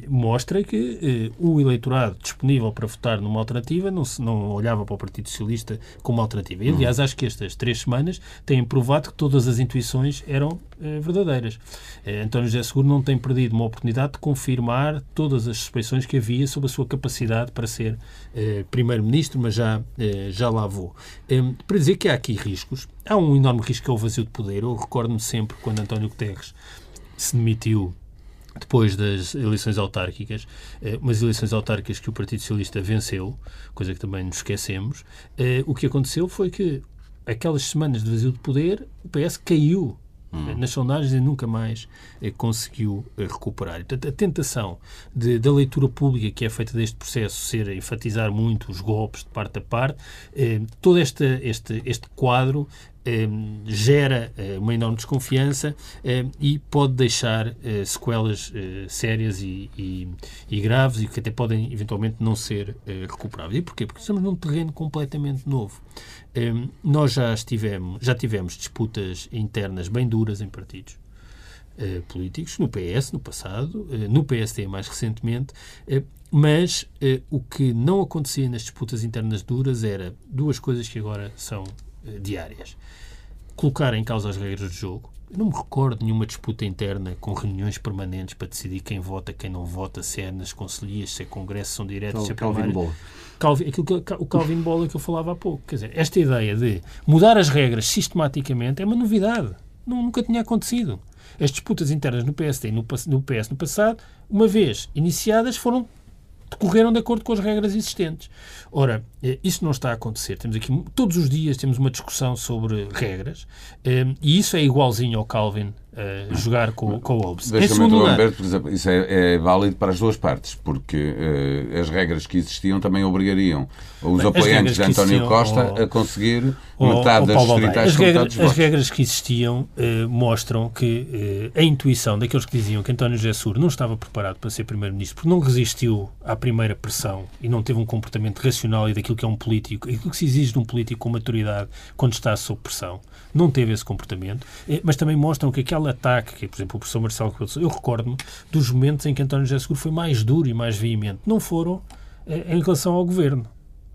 mostra que o eleitorado disponível para votar numa alternativa não, se, não olhava para o Partido Socialista como alternativa. E, aliás, acho que estas três semanas têm provado que todas as intuições eram eh, verdadeiras. Eh, António José Seguro não tem perdido uma oportunidade de confirmar todas as suspeições que havia sobre a sua capacidade para ser eh, Primeiro-Ministro, mas já, eh, já lá vou. Eh, para dizer que há aqui riscos, há um enorme risco que é o vazio de poder. Eu recordo-me sempre quando António Guterres se demitiu depois das eleições autárquicas, eh, umas eleições autárquicas que o Partido Socialista venceu, coisa que também nos esquecemos, eh, o que aconteceu foi que aquelas semanas de vazio de poder, o PS caiu hum. nas sondagens e nunca mais eh, conseguiu recuperar. Portanto, a tentação de, da leitura pública que é feita deste processo ser enfatizar muito os golpes de parte a parte, todo este, este, este quadro Ehm, gera eh, uma enorme desconfiança ehm, e pode deixar eh, sequelas eh, sérias e, e, e, graves e que até podem eventualmente não ser recuperáveis. E porquê? Porque estamos num terreno completamente novo. Ehm, nós já estivemos, já tivemos disputas internas bem duras em partidos. Uh, políticos, no PS, no passado, uh, no PSD mais recentemente, uh, mas o que não acontecia nas disputas internas duras era duas coisas que agora são diárias colocar em causa as regras do jogo. Eu não me recordo de nenhuma disputa interna com reuniões permanentes para decidir quem vota, quem não vota, se é nas conselhias, se é congresso, são diretos, se é Bola. Calvin, aquilo que, o Calvin Bola que eu falava há pouco. Quer dizer, esta ideia de mudar as regras sistematicamente é uma novidade. Nunca tinha acontecido. As disputas internas no PSD e no, no PS no passado, uma vez iniciadas, foram decorreram de acordo com as regras existentes. Ora, eh, isso não está a acontecer. Temos aqui, todos os dias temos uma discussão sobre regras eh, e isso é igualzinho ao Calvin uh, jogar com, com o Hobbes. Deixa-me interromper, por exemplo, isso é, é, válido para as duas partes, porque uh, as regras que existiam também obrigariam os Bem, apoiantes de António Costa oh, a conseguir oh, metade oh, das distritais as regras, as regras que existiam uh, mostram que a intuição daqueles que diziam que António José não estava preparado para ser Primeiro-Ministro porque não resistiu à primeira pressão e não teve um comportamento racional e daquilo que é um político, aquilo que se exige de um político com maturidade quando está sob pressão, não teve esse comportamento, mas também mostram que aquela ataque, que, por exemplo, o professor Marcelo Rebelo eu recordo-me dos momentos em que António José Seguro foi mais duro e mais veemente. Não foram eh, em relação ao governo.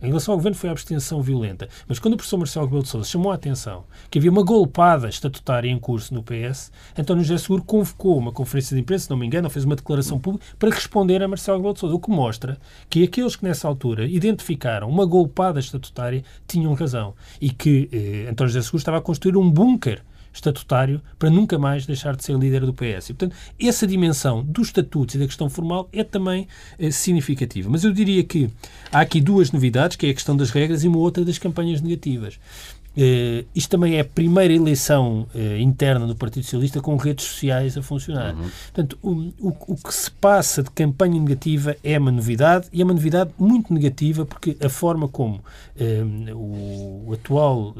Em relação ao governo foi a abstenção violenta. Mas quando o professor Marcelo Rebelo de Sousa chamou a atenção que havia uma golpada estatutária em curso no PS, António José Seguro convocou uma conferência de imprensa, se não me engano, ou fez uma declaração pública para responder a Marcelo Rebelo de Sousa, o que mostra que aqueles que nessa altura identificaram uma golpada estatutária tinham razão e que eh, António José Seguro estava a construir um bunker estatutário para nunca mais deixar de ser líder do PS. E, portanto, essa dimensão dos estatutos e da questão formal é também é, significativa. Mas eu diria que há aqui duas novidades, que é a questão das regras e uma outra das campanhas negativas. Uh, isto também é a primeira eleição uh, interna do Partido Socialista com redes sociais a funcionar. Uhum. Portanto, o, o, o, que se passa de campanha negativa é uma novidade e é uma novidade muito negativa porque a forma como uh, o, o, atual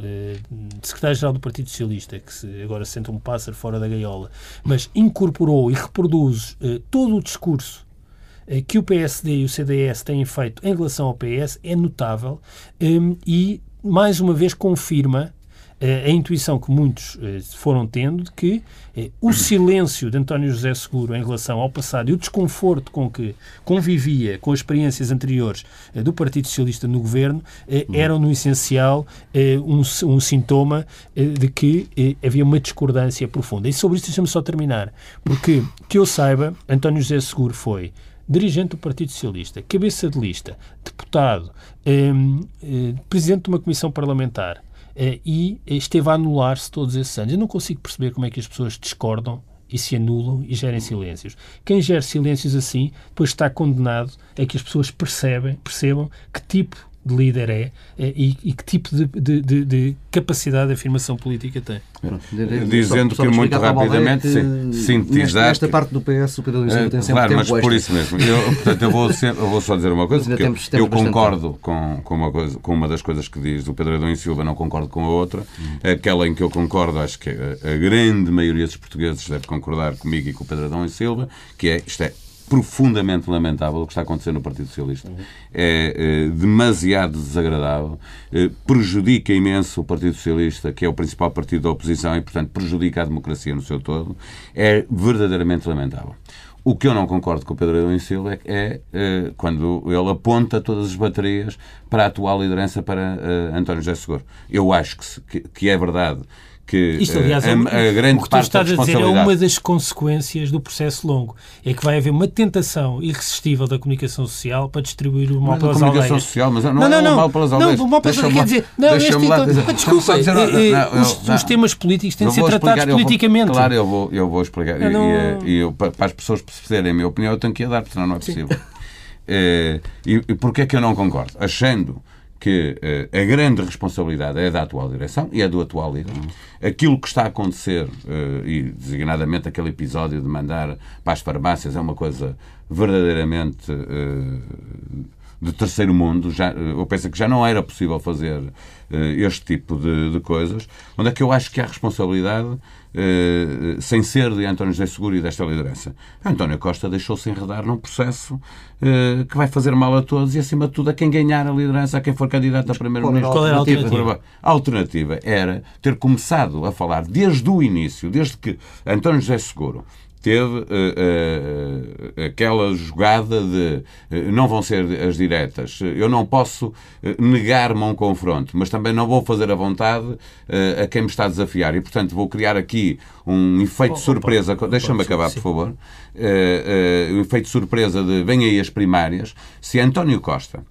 secretário-geral do Partido Socialista, que se, agora senta um pássaro fora da gaiola, mas incorporou e reproduz todo o discurso que o PSD e o CDS têm feito em relação ao PS é notável um, e, mais uma vez, confirma a intuição que muitos eh, foram tendo de que eh, o silêncio de António José Seguro em relação ao passado e o desconforto com que convivia com as experiências anteriores eh, do Partido Socialista no governo eram, no essencial, um, um sintoma de que havia uma discordância profunda. E sobre isto deixa-me só terminar, porque, que eu saiba, António José Seguro foi dirigente do Partido Socialista, cabeça de lista, deputado, eh, eh, presidente de uma comissão parlamentar, eh, e esteve a anular-se todos esses anos. Eu não consigo perceber como é que as pessoas discordam e se anulam e gerem silêncios. Quem gera silêncios assim, depois está condenado a que as pessoas percebem, percebam que tipo de líder é, é e, e que tipo de, de, de, de, capacidade de afirmação política tem. Dizendo só, só que muito rapidamente, que, sintetizar... Nesta parte do PS, o Pedro Luís tem sempre Claro, mas por isso mesmo. Eu, portanto, eu vou, sempre, eu vou só dizer uma coisa, porque temos, eu, eu concordo com, com, uma coisa, com uma das coisas que diz o Pedro Adão e Silva, não concordo com a outra. Hum. Aquela em que eu concordo, acho que a, a grande maioria dos portugueses deve concordar comigo e com o Pedro Adão e Silva, que é, isto é profundamente lamentável o que está acontecendo no Partido Socialista. É, é, demasiado desagradável, é, prejudica imenso o Partido Socialista, que é o principal partido da oposição e, portanto, prejudica a democracia no seu todo. É verdadeiramente lamentável. O que eu não concordo com o Pedro Adão Silva é, é, é, quando ele aponta todas as baterias para a atual liderança para uh, António José Seguro. Eu acho que, que é verdade que Isto, aliás, a, a, a grande o que tu parte estás a dizer é uma das consequências do processo longo. É que vai haver uma tentação irresistível da comunicação social para distribuir o mal pelas aldeias. social, mas não, não, não, é o mal pelas aldeias. Não, o mal pelas aldeias. Quer dizer, não, este, lá, então, desculpa, dizer, não, eh, não, os, os, temas políticos têm de ser tratados explicar, politicamente. Eu vou, claro, eu vou, eu vou explicar. E, eh, e, eu, para as pessoas perceberem a minha opinião, eu tenho que a dar, porque senão não é possível. É, e, e porquê é que eu não concordo? Achando que uh, a grande responsabilidade é da atual direção e é do atual líder. Aquilo que está a acontecer, uh, e designadamente aquele episódio de mandar para as farmácias, é uma coisa verdadeiramente uh, de terceiro mundo. Já, eu penso que já não era possível fazer este tipo de, de, coisas. Onde é que eu acho que há responsabilidade eh, sem ser de António José Seguro e desta liderança. António Costa deixou-se enredar num processo uh, que vai fazer mal a todos e, acima de tudo, a quem ganhar a liderança, a quem for candidato a primeiro-ministro. Qual era a alternativa? A alternativa era ter começado a falar desde o início, desde que António José Seguro teve uh, uh, aquela jogada de uh, não vão ser as diretas. Eu não posso negar-me a um confronto, mas também não vou fazer a vontade a quem me está a desafiar. E, portanto, vou criar aqui um efeito de surpresa. Deixa-me acabar, por favor o efeito de surpresa de vem aí as primárias, se António Costa,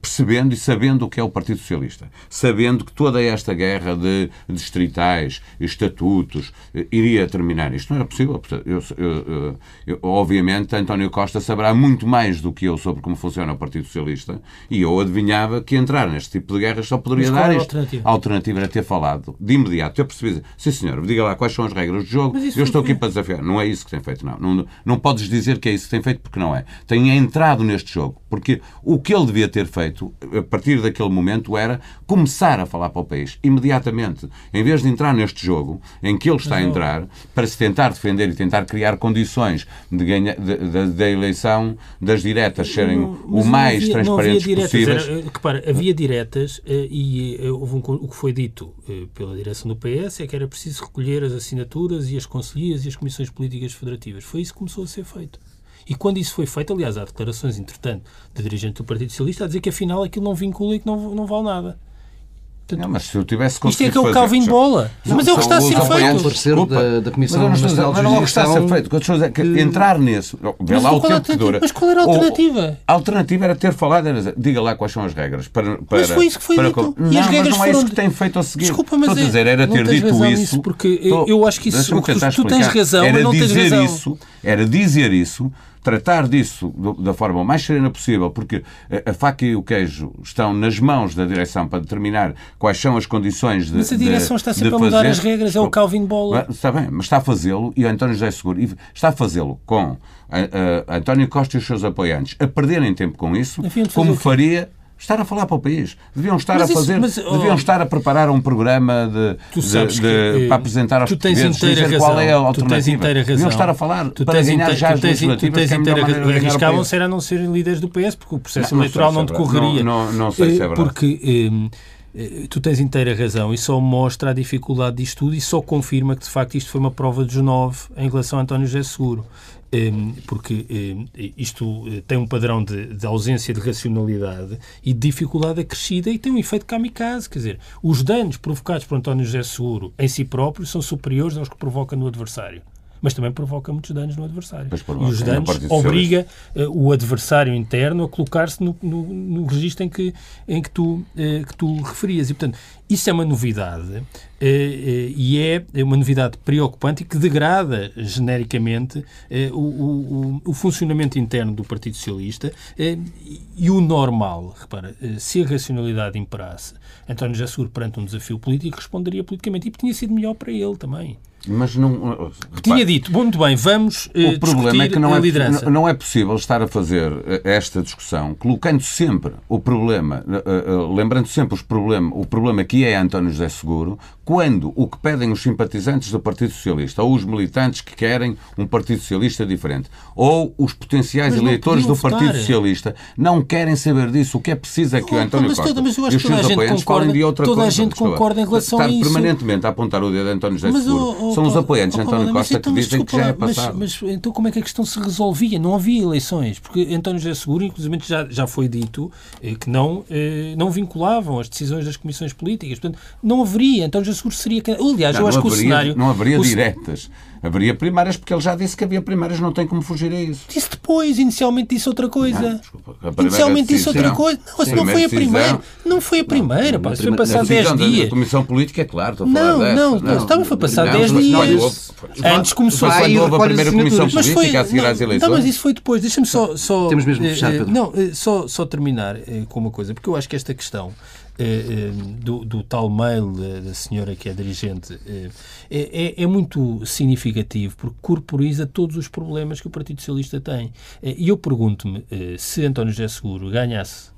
percebendo e sabendo o que é o Partido Socialista, sabendo que toda esta guerra de distritais, estatutos, iria terminar. Isto não era possível. Eu, eu, eu, obviamente, António Costa saberá muito mais do que eu sobre como funciona o Partido Socialista e eu adivinhava que entrar neste tipo de guerras só poderia dar é a alternativa? A alternativa era ter falado de imediato, ter percebido, sim senhor, diga lá quais são as regras do jogo, eu estou aqui para desafiar. Não é isso que tem feito, não. não não podes dizer que é isso que tem feito, porque não é. Tem entrado neste jogo. Porque o que ele devia ter feito, a partir daquele momento, era começar a falar para o país, imediatamente. Em vez de entrar neste jogo, em que ele está a entrar, para se tentar defender e tentar criar condições de ganha, de, de, da eleição das diretas serem não, o mais havia, transparentes diretas, possíveis. Era, repara, havia diretas eh, e eh, houve um, o que foi dito eh, pela direção do PS é que era preciso recolher as assinaturas e as conselhias e as comissões políticas federativas. Foi isso que começou a ser feito. E quando isso foi feito, aliás, há declarações, entretanto, de dirigente do Partido Socialista a dizer que afinal aquilo não vincula e que não, não vale nada. Portanto, não, mas se eu tivesse Isto é que é o Calvin fazer, Bola. Não, mas é o que está a ser feito. Da, da Comissão mas não, mas não é o que está a ser feito. O que eu estou a dizer é que entrar nisso. Vê lá o tempo que dura. Mas qual era a alternativa? A alternativa era ter falado, diga lá quais são as regras. Para, para, mas foi isso que foi para, dito. Não, e as regras mas não é isso que tem feito a seguir. Desculpa, mas estou a é- dizer, era ter dito isso. Porque eu acho que isso. Tu tens razão, mas não tens razão. Era dizer isso tratar disso da forma mais serena possível, porque a faca e o queijo estão nas mãos da direção para determinar quais são as condições de. Mas a direção de, está sempre a mudar fazer. as regras, é o Calvin Bola. Está bem, mas está a fazê-lo e o António José Seguro está a fazê-lo com a, a, a António Costa e os seus apoiantes a perderem tempo com isso, Enfim, como faria estar a falar para o país. Deviam estar mas a fazer, mas, oh, deviam estar a preparar um programa de, de, de, que, para apresentar aos portugueses dizer qual é a alternativa. Tu tens inteira razão. Deviam estar a falar tu para ganhar já as legislativas. Tu tens é razão. Arriscavam-se era não serem líderes do PS, porque o processo não, eleitoral não, não decorreria. Não, não, não sei se é verdade. Porque... Eh, eh, tu tens inteira razão e só mostra a dificuldade disto tudo e só confirma que de facto isto foi uma prova dos nove em relação a António José Seguro. Ehm, porque ehm, isto eh, tem um padrão de, de, ausência de racionalidade e de dificuldade acrescida e tem um efeito kamikaze. Quer dizer, os danos provocados por António José Seguro em si próprio são superiores aos que provoca no adversário mas também provoca muitos danos no adversário. e os danos obriga uh, o adversário interno a colocar-se no, no, no registro em que, em que, tu, uh, que tu referias. E, portanto, isso é uma novidade uh, e é uma novidade preocupante e que degrada genericamente o, o, o, funcionamento interno do Partido Socialista e o normal. Repara, se a racionalidade imperasse, António José Seguro, perante um desafio político, responderia politicamente e tinha sido melhor para ele também. Mas não. Tinha dito, muito bem, vamos. Uh, o problema é que não é, não é possível estar a fazer eh, esta discussão colocando sempre o problema, uh, uh, lembrando sempre os problem, o problema que é António José Seguro, quando o que pedem os simpatizantes do Partido Socialista, ou os militantes que querem um Partido Socialista diferente, ou os potenciais eleitores do votar. Partido Socialista, não querem saber disso. O que é preciso é que o António mas, Costa mas eu acho e os seus apoiantes falem de outra toda coisa. Toda a gente concorda em relação Estar a isso. permanentemente a apontar o dedo de António José Seguro. Oh, oh, são os apoiantes de António Costa então, que dizem desculpa, que já é passado. Mas, mas, então como é que a questão se resolvia? Não havia eleições, porque António José Seguro, inclusive, já, já foi dito eh, que não, eh, não vinculavam as decisões das comissões políticas. Portanto, não haveria. António José Seguro seria... Aliás, não, eu acho que o cenário... Não haveria o, diretas. Haveria primárias, porque ele já disse que havia primárias, não tem como fugir a isso. Disse depois, inicialmente disse outra coisa. Não, desculpa, inicialmente disse outra coisa. Não, isso não foi a primeira. Não foi a primeira, pá. Foi passado 10 dias. A Comissão Política, é claro, estou a falar não, dessa. Não, não, estava foi passado 10 dias. Antes começou. Quando houve a primeira Comissão Política a seguir às eleições. Não, mas isso foi depois. Deixa-me só... Temos mesmo de fechar, Pedro. Não, só, só terminar com uma coisa, porque eu acho que esta questão eh, eh, do, do, tal mail da senhora que é dirigente eh, é, é, é, muito significativo porque corporiza todos os problemas que o Partido Socialista tem. E eu pergunto-me se António José Seguro ganhasse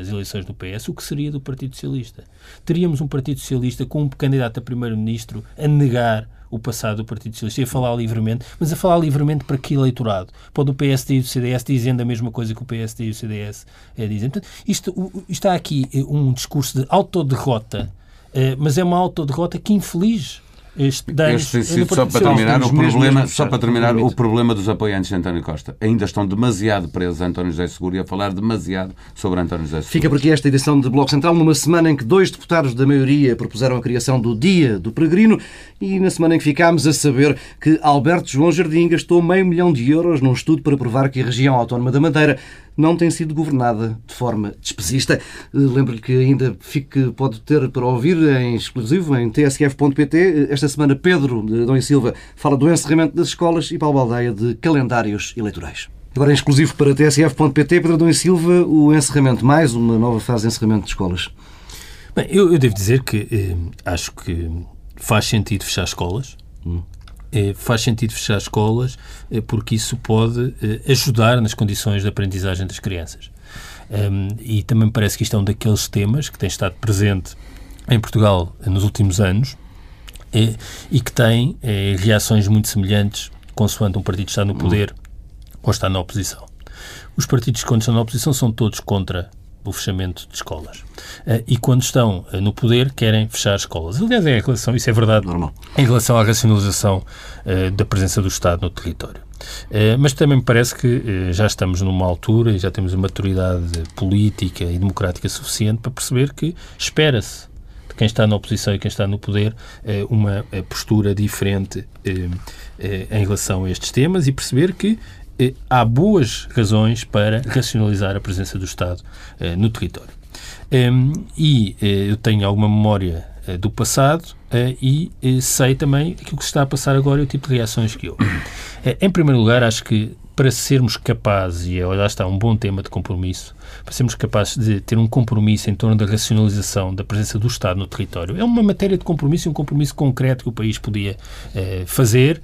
as eleições do PS, o que seria do Partido Socialista? Teríamos um Partido Socialista com um candidato a primeiro-ministro a negar o passado do Partido Socialista e a falar livremente, mas a falar livremente para que eleitorado? Pode o PSD e o CDS dizendo a mesma coisa que o PSD e o CDS é, dizem. Portanto, isto, há aqui eh, um discurso de autoderrota, eh, mas é uma autoderrota que infeliz este danos este sido, só para terminar, o problema, só para terminar, o problema dos apoiantes de António Costa. Ainda estão demasiado presos a António José Seguro e a falar demasiado sobre António José Seguro. Fica por aqui esta edição de Bloco Central, numa semana em que dois deputados da maioria propuseram a criação do Dia do Peregrino e na semana em que ficámos a saber que Alberto João Jardim gastou meio milhão de euros num estudo para provar que a região autónoma da Madeira não tem sido governada de forma despesista. Eh, lembro-lhe que ainda fique, pode ter para ouvir em exclusivo em tsf.pt. Eh, esta semana, Pedro de Dom e Silva fala do encerramento das escolas e Paulo Baldeia de calendários eleitorais. Agora, em exclusivo para tsf.pt, Pedro Dom e Silva, o encerramento, mais uma nova fase de encerramento de escolas. Bem, eu, eu devo dizer que eh, acho que faz sentido fechar escolas. Hum. É, faz sentido fechar escolas é, porque isso pode é, ajudar nas condições de aprendizagem das crianças. Um, e também me parece que isto é um daqueles temas que tem estado presente em Portugal nos últimos anos e que tem reações muito semelhantes consoante um partido está no poder hum. ou está na oposição. Os partidos que estão na oposição são todos contra o fechamento de escolas. Uh, e quando estão uh, no poder, querem fechar escolas. Aliás, é em relação, isso é verdade, Normal. em relação à racionalização uh, da presença do Estado no território. mas também me parece que já estamos numa altura e já temos uma maturidade política e democrática suficiente para perceber que espera-se de quem está na oposição e quem está no poder uma postura diferente em relação a estes temas e perceber que eh, há boas razões para racionalizar a presença do Estado eh, no território. Um, e eh, eu tenho alguma memória eh, do passado eh, e eh, sei também aquilo que se está a passar agora e o tipo de reações que houve. em primeiro lugar, acho que para sermos capazes, e lá está um bom tema de compromisso, para sermos capazes de ter um compromisso em torno da racionalização da presença do Estado no território, é uma matéria de compromisso e um compromisso concreto que o país podia fazer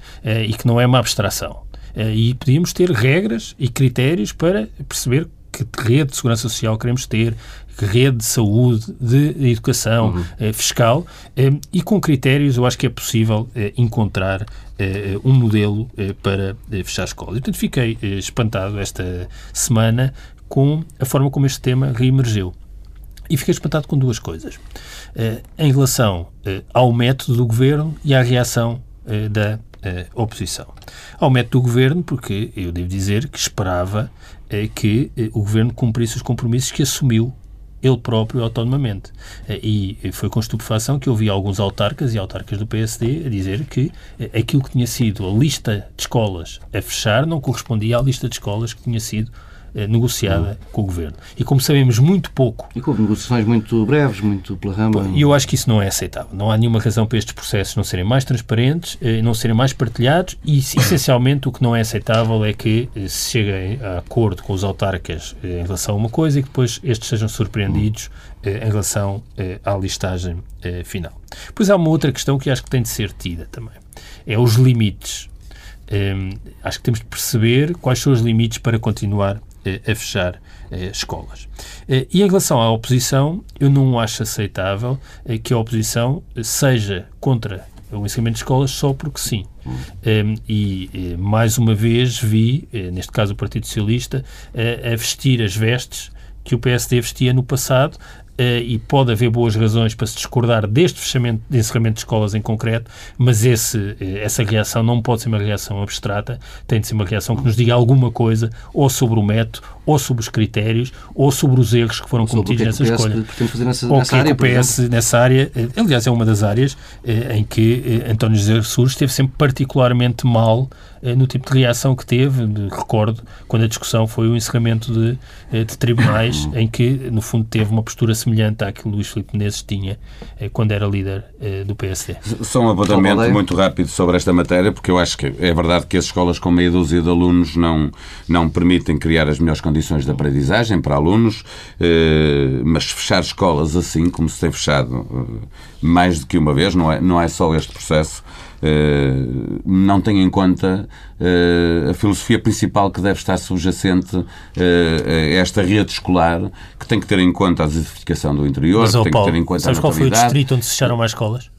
e que não é uma abstração. Eh, e podíamos ter regras e critérios para perceber que rede de segurança social queremos ter, que rede de saúde, de educação uhum. eh, fiscal eh, e com critérios eu acho que é possível eh, encontrar eh, um modelo eh, para fechar escolas. E, portanto, fiquei espantado esta semana com a forma como este tema reemergeu. E fiquei espantado com duas coisas. em relação ao método do governo e à reação da oposição. Ao método do governo, porque eu devo dizer que esperava que o governo cumprisse os compromissos que assumiu ele próprio autonomamente. Eh, e foi com estupefação que eu vi alguns autarcas e autarcas do PSD a dizer que eh, aquilo que tinha sido a lista de escolas a fechar não correspondia à lista de escolas que tinha sido eh, negociada uhum. com o Governo. E como sabemos muito pouco... E com negociações muito breves, muito pela rama... E eu acho que isso não é aceitável. Não há nenhuma razão para estes processos não serem mais transparentes, eh, não serem mais partilhados e, essencialmente, o que não é aceitável é que eh, se chegue a acordo com os autarcas em relação a uma coisa e que depois estes sejam surpreendidos em relação à listagem final. Pois há uma outra questão que acho que tem de ser tida também. É os limites. Um, acho que temos de perceber quais são os limites para continuar a fechar eh, escolas. Eh, e em relação à oposição, eu não acho aceitável eh, que a oposição seja contra o ensinamento de escolas só porque sim. Um, e mais uma vez vi, neste caso o Partido Socialista, a vestir as vestes que o PSD vestia no passado, e pode haver boas razões para se discordar deste fechamento de encerramento de escolas em concreto, mas esse, uh, essa reação não pode ser uma reação abstrata, tem de ser uma reação que nos diga alguma coisa ou sobre o método, ou sobre os critérios, ou sobre os erros que foram cometidos nessa que escolha. Nessa, ou que o PS nessa área, uh, aliás, é uma das áreas em que António José Sousa esteve sempre particularmente mal no tipo de reação que teve, recordo, quando a discussão foi o encerramento de, de tribunais, em que, no fundo, teve uma postura semelhante àquilo que Luís Filipe Menezes tinha eh, quando era líder eh, do PSD. Só um apontamento muito rápido sobre esta matéria, porque eu acho que é verdade que as escolas com meia dúzia de alunos não, não permitem criar as melhores condições de aprendizagem para alunos, eh, mas fechar escolas assim, como se tem fechado mais do que uma vez, não é, não é só este processo, não tem em conta a filosofia principal que deve estar subjacente a esta rede escolar, que tem que ter em conta a desertificação do interior, Mas, tem Paulo, que ter em conta sabes a qual foi o distrito onde se fecharam mais escolas?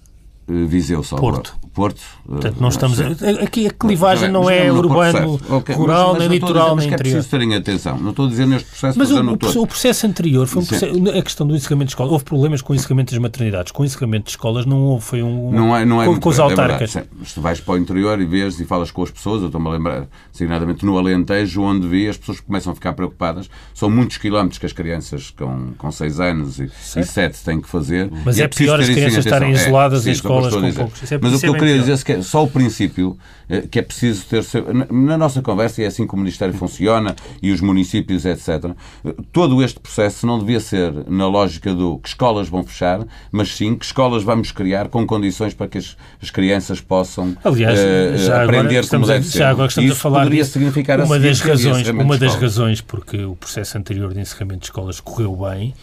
Viseu só. Porto. Porto. Portanto, não estamos. Aqui a clivagem não é urbano, okay. rural, mas, mas nem litoral, nem interior. É preciso terem atenção. Não estou a dizer neste processo, mas, mas o, o, processo anterior foi um processo, a questão do encerramento de escolas. Houve problemas com o encerramento das maternidades. Com o encerramento de escolas não houve. Foi um. Não é, não é com, com os é autarcas. É tu vais para o interior e vês e falas com as pessoas, eu estou-me a lembrar, designadamente no Alentejo, onde vi, as pessoas começam a ficar preocupadas. São muitos quilómetros que as crianças com, com 6 anos e, e 7 têm que fazer. Mas é, é pior as crianças estarem isoladas em escolas com poucos. Mas o que eu queria dizer é que só o princípio eh, que é preciso ter. Na nossa conversa, e é assim que o Ministério funciona e os municípios, etc. Eh, todo este processo não devia ser na lógica do que escolas vão fechar, mas sim que escolas vamos criar com condições para que as, as crianças possam Aliás, uh, aprender como deve ser. Já agora estamos Isso a falar poderia disso. significar uma das razões, uma das razões porque o processo anterior de encerramento de escolas correu bem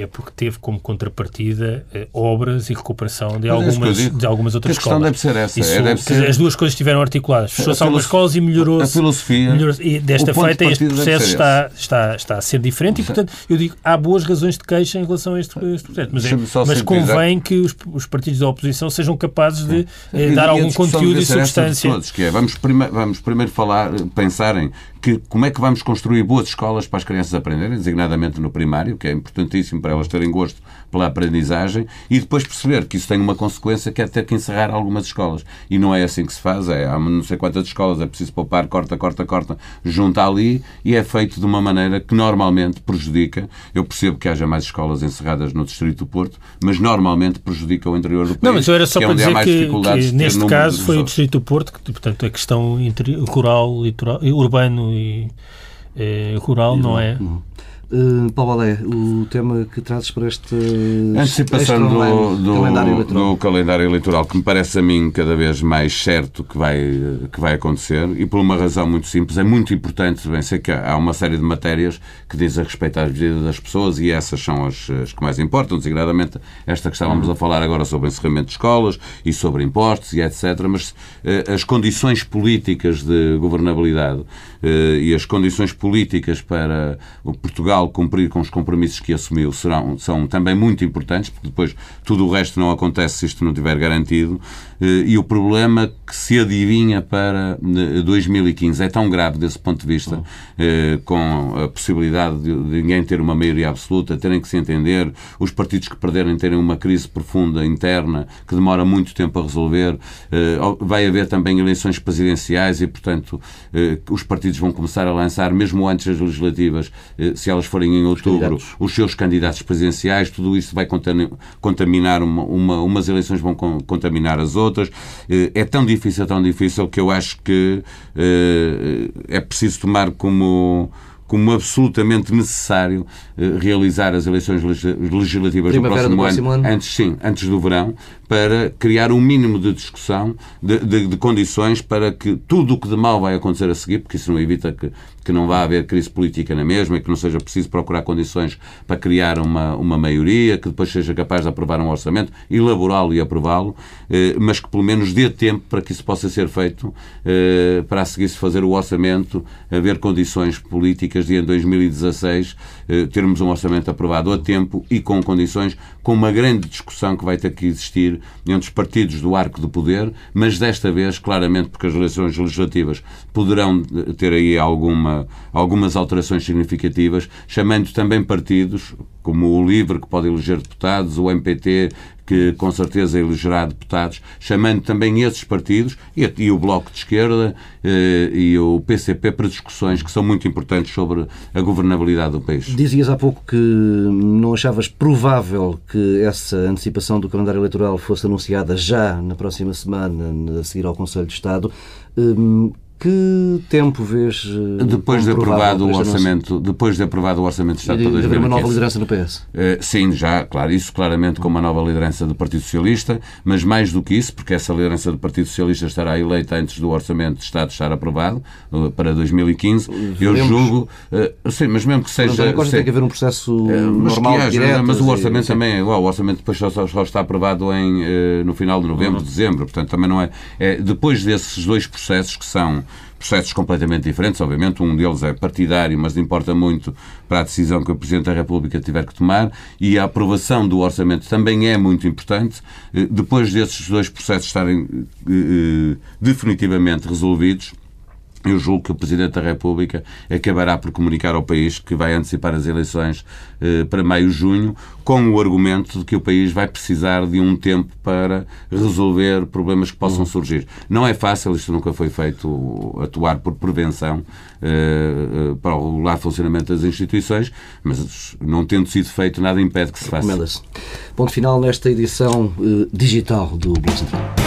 é porque teve como contrapartida eh, obras e recuperação de é algumas, de algumas outras a escolas. deve ser essa. Isso, é, deve ser... As duas coisas estiveram articuladas. Fechou-se algumas escolas e melhorou-se. A filosofia. Melhorou e desta feita, este processo está, está, está a ser diferente e, portanto, eu digo, há boas razões de queixa em relação a este, este processo. Mas, é, mas convém que os, os, partidos da oposição sejam capazes de eh, dar algum conteúdo e substância. Todos, que é, vamos, prime vamos primeiro falar, pensarem que, como é que vamos construir boas escolas para as crianças aprenderem, designadamente no primário, que é importantíssimo para elas terem gosto pela aprendizagem, e depois perceber que isso tem uma consequência que é ter que encerrar algumas escolas. E não é assim que se faz, é, há não sei quantas escolas, é preciso poupar, corta, corta, corta, junta ali, e é feito de uma maneira que normalmente prejudica. Eu percebo que haja mais escolas encerradas no Distrito do Porto, mas normalmente prejudica o interior do país. Não, mas eu era só que é para dizer que, que neste caso foi o Distrito do Porto, que, portanto, a questão rural, litoral, urbano e eh, rural, não é? Uh, Paulo Alé, o tema que trazes para este antecipação do, do, calendário eleitoral. do calendário eleitoral, que me parece a mim cada vez mais certo que vai, que vai acontecer, e por uma razão muito simples, é muito importante, bem sei que há uma série de matérias que dizem respeito às vidas das pessoas e essas são as, as que mais importam, designadamente esta que estávamos a falar agora sobre encerramento de escolas e sobre impostos e etc. Mas uh, as condições políticas de governabilidade uh, e as condições políticas para o Portugal Portugal cumprir com os compromissos que assumiu serão, são também muito importantes, porque depois tudo o resto não acontece se isto não estiver garantido. Eh, e o problema que se adivinha para 2015 eh, é tão grave desse ponto de vista, eh, com a possibilidade de ninguém ter uma maioria absoluta, terem que se entender, os partidos que perderem terem uma crise profunda interna que demora muito tempo a resolver. Vai haver também eleições presidenciais e, portanto, os partidos vão começar a lançar, mesmo antes das legislativas, se elas forem em outubro, os, os seus candidatos presidenciais. Tudo isso vai contaminar uma, uma, umas eleições, vão contaminar as outras outras. Eh, é tão difícil, tão difícil que eu acho que eh, é preciso tomar como como absolutamente necessário eh, realizar as eleições legislativas do próximo, do próximo ano, ano, antes sim, antes do verão, para criar um mínimo de discussão, de, de, de condições para que tudo o que de mal vai acontecer a seguir, porque isso não evita que, que não vá haver crise política na mesma e que não seja preciso procurar condições para criar uma, uma maioria, que depois seja capaz de aprovar um orçamento, elaborá-lo e aprová-lo, eh, mas que pelo menos dê tempo para que isso possa ser feito, eh, para a seguir-se fazer o orçamento, haver condições políticas de em 2016 eh, termos um orçamento aprovado a tempo e com condições, com uma grande discussão que vai ter que existir entre os partidos do arco do poder, mas desta vez, claramente, porque as eleições legislativas poderão ter aí alguma, algumas alterações significativas, chamando também partidos, como o LIVRE, que pode eleger deputados, o MPT, que com certeza elegerá deputados, chamando também esses partidos e, e o Bloco de Esquerda eh, e o PCP para discussões que são muito importantes sobre a governabilidade do país. Dizias há pouco que não achavas provável que essa antecipação do calendário eleitoral fosse anunciada já na próxima semana, a seguir ao Conselho de Estado. Hum, que tempo vês eh, depois de aprovado o orçamento depois de aprovado o orçamento de Estado para 2015 uma nova liderança no PS uh, eh, sim já claro isso claramente com uma nova liderança do Partido Socialista mas mais do que isso porque essa liderança do Partido Socialista estará eleita antes do orçamento de Estado estar aprovado uh, para 2015 Veremos. eu julgo uh, sim mas mesmo que seja não, tem que haver um processo normal haja, direto, mas o orçamento sim. também é igual o orçamento depois só, só está aprovado em no final de novembro uhum. dezembro portanto também não é, é depois desses dois processos que são processos completamente diferentes, obviamente. Um deles é partidário, mas importa muito para a decisão que o Presidente da República tiver que tomar. E a aprovação do orçamento também é muito importante. Eh, depois desses dois processos estarem eh, eh, definitivamente resolvidos, eu julgo que o Presidente da República acabará por comunicar ao país que vai antecipar as eleições eh, para maio-junho, com o argumento de que o país vai precisar de um tempo para resolver problemas que possam uhum. surgir. Não é fácil, isto nunca foi feito, atuar por prevenção eh, eh para o regular funcionamento das instituições, mas não tendo sido feito, nada impede que se faça. Ponto final nesta edição eh, digital do Boa